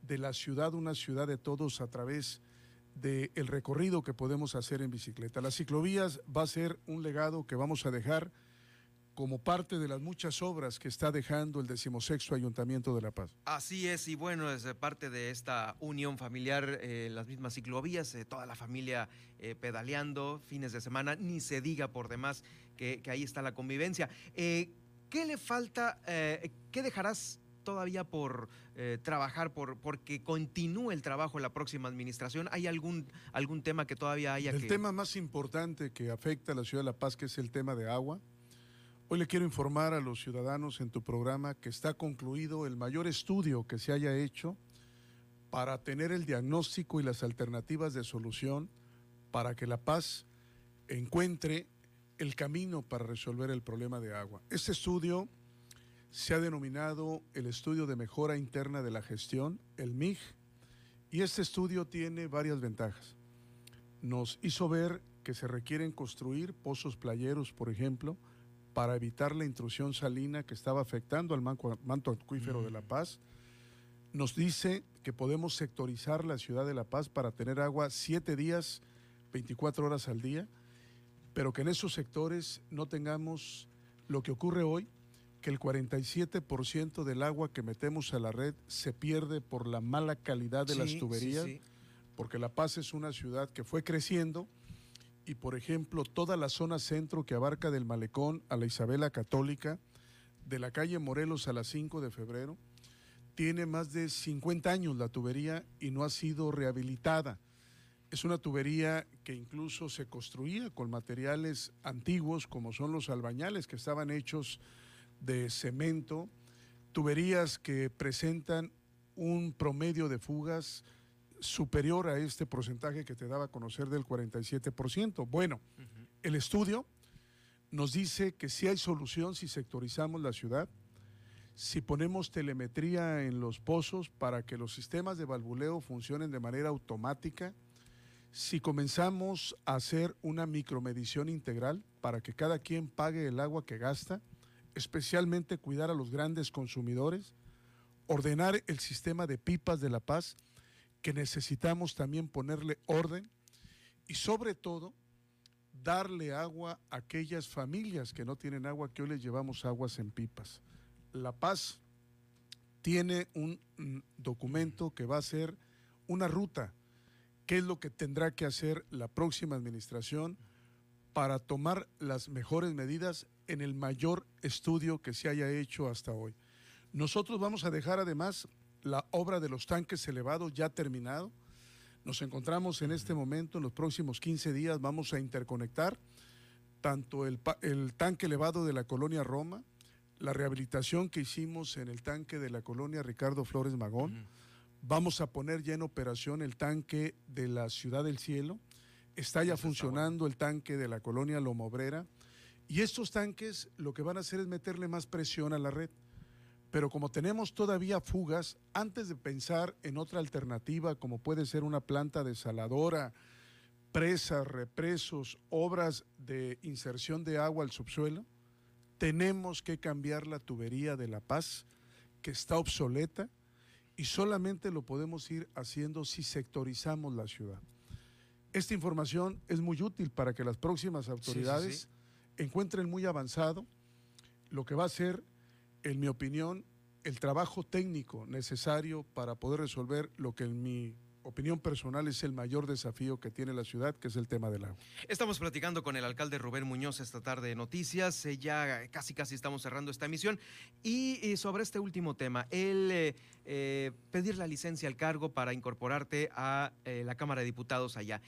de la ciudad una ciudad de todos a través del recorrido que podemos hacer en bicicleta. Las ciclovías va a ser un legado que vamos a dejar como parte de las muchas obras que está dejando el decimosexto Ayuntamiento de La Paz. Así es, y bueno, es parte de esta unión familiar, eh, las mismas ciclovías, eh, toda la familia eh, pedaleando, fines de semana, ni se diga por demás que, que ahí está la convivencia. ¿Qué le falta, qué dejarás todavía por eh, trabajar, por porque continúe el trabajo en la próxima administración? ¿Hay algún, algún tema que todavía haya el que...? El tema más importante que afecta a la ciudad de La Paz, que es el tema de agua. Hoy le quiero informar a los ciudadanos en tu programa que está concluido el mayor estudio que se haya hecho para tener el diagnóstico y las alternativas de solución para que La Paz encuentre el camino para resolver el problema de agua. Este estudio se ha denominado el Estudio de Mejora Interna de la Gestión, el MIG, y este estudio tiene varias ventajas. Nos hizo ver que se requieren construir pozos playeros, por ejemplo, para evitar la intrusión salina que estaba afectando al manto acuífero de La mm. Paz. Nos dice que podemos sectorizar la ciudad de La Paz para tener agua siete días, 24 horas al día, pero que en esos sectores no tengamos lo que ocurre hoy, que el 47% del agua que metemos a la red se pierde por la mala calidad de las tuberías, porque La Paz es una ciudad que fue creciendo y, por ejemplo, toda la zona centro que abarca del Malecón a la Isabela Católica, de la calle Morelos a la 5 de febrero, tiene más de 50 años la tubería y no ha sido rehabilitada. Es una tubería que incluso se construía con materiales antiguos como son los albañales que estaban hechos de cemento, tuberías que presentan un promedio de fugas superior a este porcentaje que te daba a conocer del 47%. Bueno, el estudio nos dice que si hay solución si sectorizamos la ciudad, si ponemos telemetría en los pozos para que los sistemas de valvuleo funcionen de manera automática, si comenzamos a hacer una micromedición integral para que cada quien pague el agua que gasta, especialmente cuidar a los grandes consumidores, ordenar el sistema de pipas de la paz, que necesitamos también ponerle orden y sobre todo darle agua a aquellas familias que no tienen agua, que hoy les llevamos aguas en pipas. La Paz tiene un mm, documento que va a ser una ruta, qué es lo que tendrá que hacer la próxima administración para tomar las mejores medidas en el mayor estudio que se haya hecho hasta hoy. Nosotros vamos a dejar además la obra de los tanques elevados ya terminado. Nos encontramos en este momento, en los próximos 15 días vamos a interconectar tanto el, tanque elevado de la colonia Roma, la rehabilitación que hicimos en el tanque de la colonia Ricardo Flores Magón. Vamos a poner ya en operación el tanque de la Ciudad del Cielo. Está ya funcionando el tanque de la colonia Lomobrera y estos tanques lo que van a hacer es meterle más presión a la red. Pero como tenemos todavía fugas, antes de pensar en otra alternativa como puede ser una planta desaladora, presas, represos, obras de inserción de agua al subsuelo, tenemos que cambiar la tubería de La Paz, que está obsoleta, y solamente lo podemos ir haciendo si sectorizamos la ciudad. Esta información es muy útil para que las próximas autoridades encuentren muy avanzado lo que va a ser, en mi opinión, el trabajo técnico necesario para poder resolver lo que en mi opinión personal, es el mayor desafío que tiene la ciudad, que es el tema del agua. Estamos platicando con el alcalde Rubén Muñoz esta tarde de Noticias. Eh, ya casi casi estamos cerrando esta emisión. Y, sobre este último tema, el eh, eh, pedir la licencia al cargo para incorporarte a la Cámara de Diputados allá.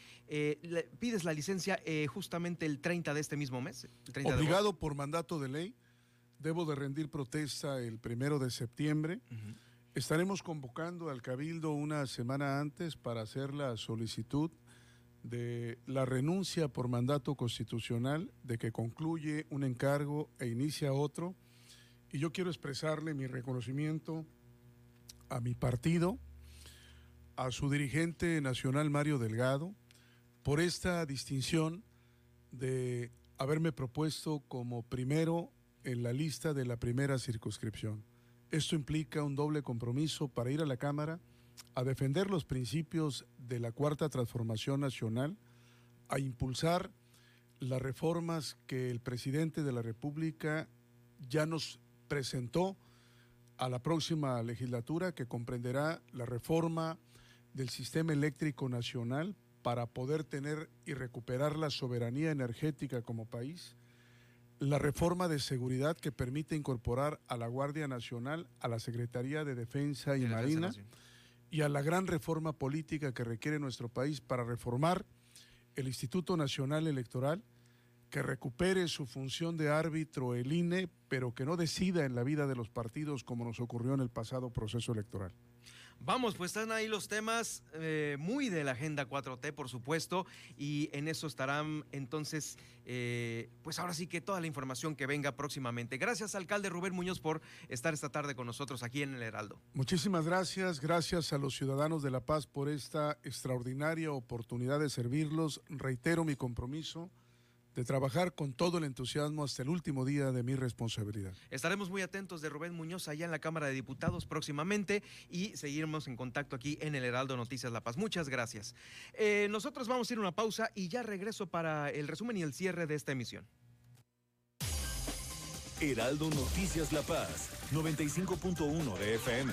pides la licencia justamente el 30 de este mismo mes. Obligado por mandato de ley. Debo de rendir protesta el primero de septiembre. Estaremos convocando al Cabildo una semana antes para hacer la solicitud de la renuncia por mandato constitucional, de que concluye un encargo e inicia otro. Y yo quiero expresarle mi reconocimiento a mi partido, a su dirigente nacional Mario Delgado, por esta distinción de haberme propuesto como primero en la lista de la primera circunscripción. Esto implica un doble compromiso para ir a la Cámara a defender los principios de la Cuarta Transformación Nacional, a impulsar las reformas que el presidente de la República ya nos presentó a la próxima legislatura, que comprenderá la reforma del sistema eléctrico nacional para poder tener y recuperar la soberanía energética como país, la reforma de seguridad que permite incorporar a la Guardia Nacional, a la Secretaría de Defensa y, Marina y a la gran reforma política que requiere nuestro país para reformar el Instituto Nacional Electoral, que recupere su función de árbitro el INE, pero que no decida en la vida de los partidos como nos ocurrió en el pasado proceso electoral. Vamos, pues están ahí los temas eh, muy de la Agenda 4T, por supuesto, y en eso estarán entonces, eh, pues ahora sí que toda la información que venga próximamente. Gracias, alcalde Rubén Muñoz, por estar esta tarde con nosotros aquí en el Heraldo. Muchísimas gracias, gracias a los ciudadanos de La Paz por esta extraordinaria oportunidad de servirlos. Reitero mi compromiso de trabajar con todo el entusiasmo hasta el último día de mi responsabilidad. Estaremos muy atentos de Rubén Muñoz allá en la Cámara de Diputados próximamente y seguiremos en contacto aquí en el Heraldo Noticias La Paz. Muchas gracias. Eh, nosotros vamos a ir a una pausa y ya regreso para el resumen y el cierre de esta emisión. Heraldo Noticias La Paz, 95.1 de FM.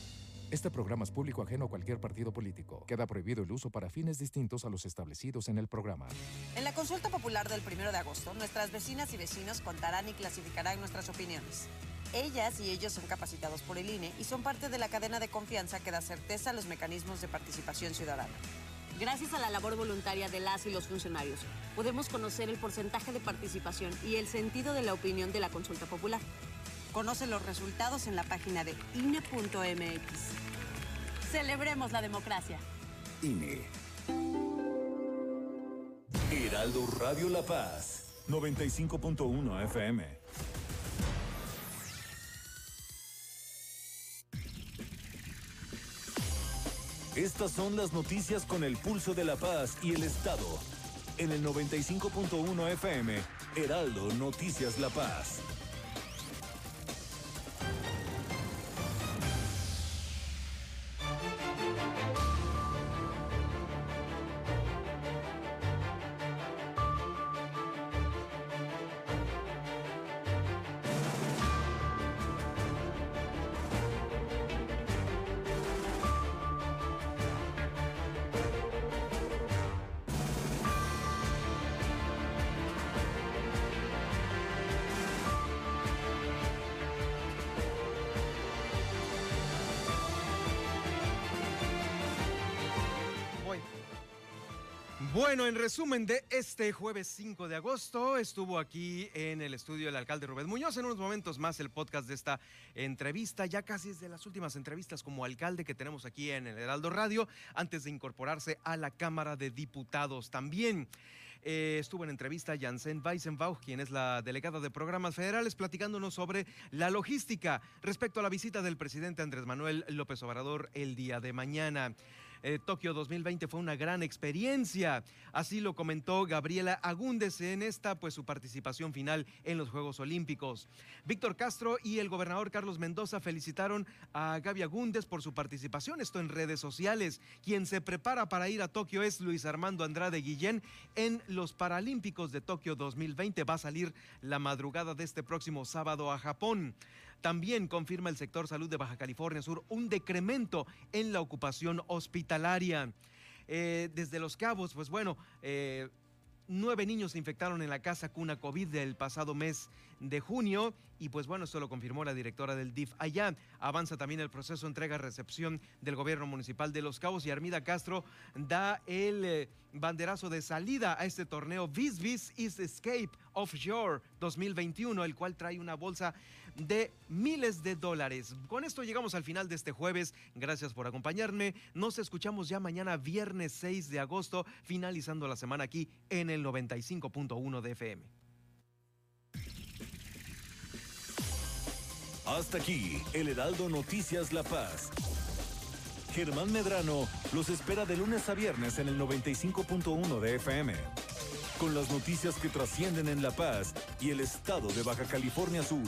Este programa es público ajeno a cualquier partido político. Queda prohibido el uso para fines distintos a los establecidos en el programa. En la consulta popular del 1 de agosto, nuestras vecinas y vecinos contarán y clasificarán nuestras opiniones. Ellas y ellos son capacitados por el INE y son parte de la cadena de confianza que da certeza a los mecanismos de participación ciudadana. Gracias a la labor voluntaria de las y los funcionarios, podemos conocer el porcentaje de participación y el sentido de la opinión de la consulta popular. Conoce los resultados en la página de INE.mx. Celebremos la democracia. INE. Heraldo Radio La Paz, 95.1 FM. Estas son las noticias con el pulso de la paz y el Estado. En el 95.1 FM, Heraldo Noticias La Paz. Bueno, en resumen de este jueves 5 de agosto, estuvo aquí en el estudio el alcalde Rubén Muñoz. En unos momentos más el podcast de esta entrevista, ya casi es de las últimas entrevistas como alcalde que tenemos aquí en el Heraldo Radio, antes de incorporarse a la Cámara de Diputados. También eh, estuvo en entrevista Janssen Weisenbach, quien es la delegada de programas federales, platicándonos sobre la logística respecto a la visita del presidente Andrés Manuel López Obrador el día de mañana. Eh, Tokio 2020 fue una gran experiencia. Así lo comentó Gabriela Agúndez en esta, pues su participación final en los Juegos Olímpicos. Víctor Castro y el gobernador Carlos Mendoza felicitaron a Gaby Agúndez por su participación, esto en redes sociales. Quien se prepara para ir a Tokio es Luis Armando Andrade Guillén en los Paralímpicos de Tokio 2020. Va a salir la madrugada de este próximo sábado a Japón. También confirma el sector salud de Baja California Sur un decremento en la ocupación hospitalaria. Eh, desde Los Cabos, pues bueno, eh, nueve niños se infectaron en la casa cuna COVID del pasado mes de junio y pues bueno, esto lo confirmó la directora del DIF allá. Avanza también el proceso entrega-recepción del gobierno municipal de Los Cabos y Armida Castro da el eh, banderazo de salida a este torneo Vis Vis is Escape Offshore 2021, el cual trae una bolsa de miles de dólares. Con esto llegamos al final de este jueves. Gracias por acompañarme. Nos escuchamos ya mañana viernes 6 de agosto, finalizando la semana aquí en el 95.1 de FM. Hasta aquí, el Heraldo Noticias La Paz. Germán Medrano los espera de lunes a viernes en el 95.1 de FM. Con las noticias que trascienden en La Paz y el estado de Baja California Sur.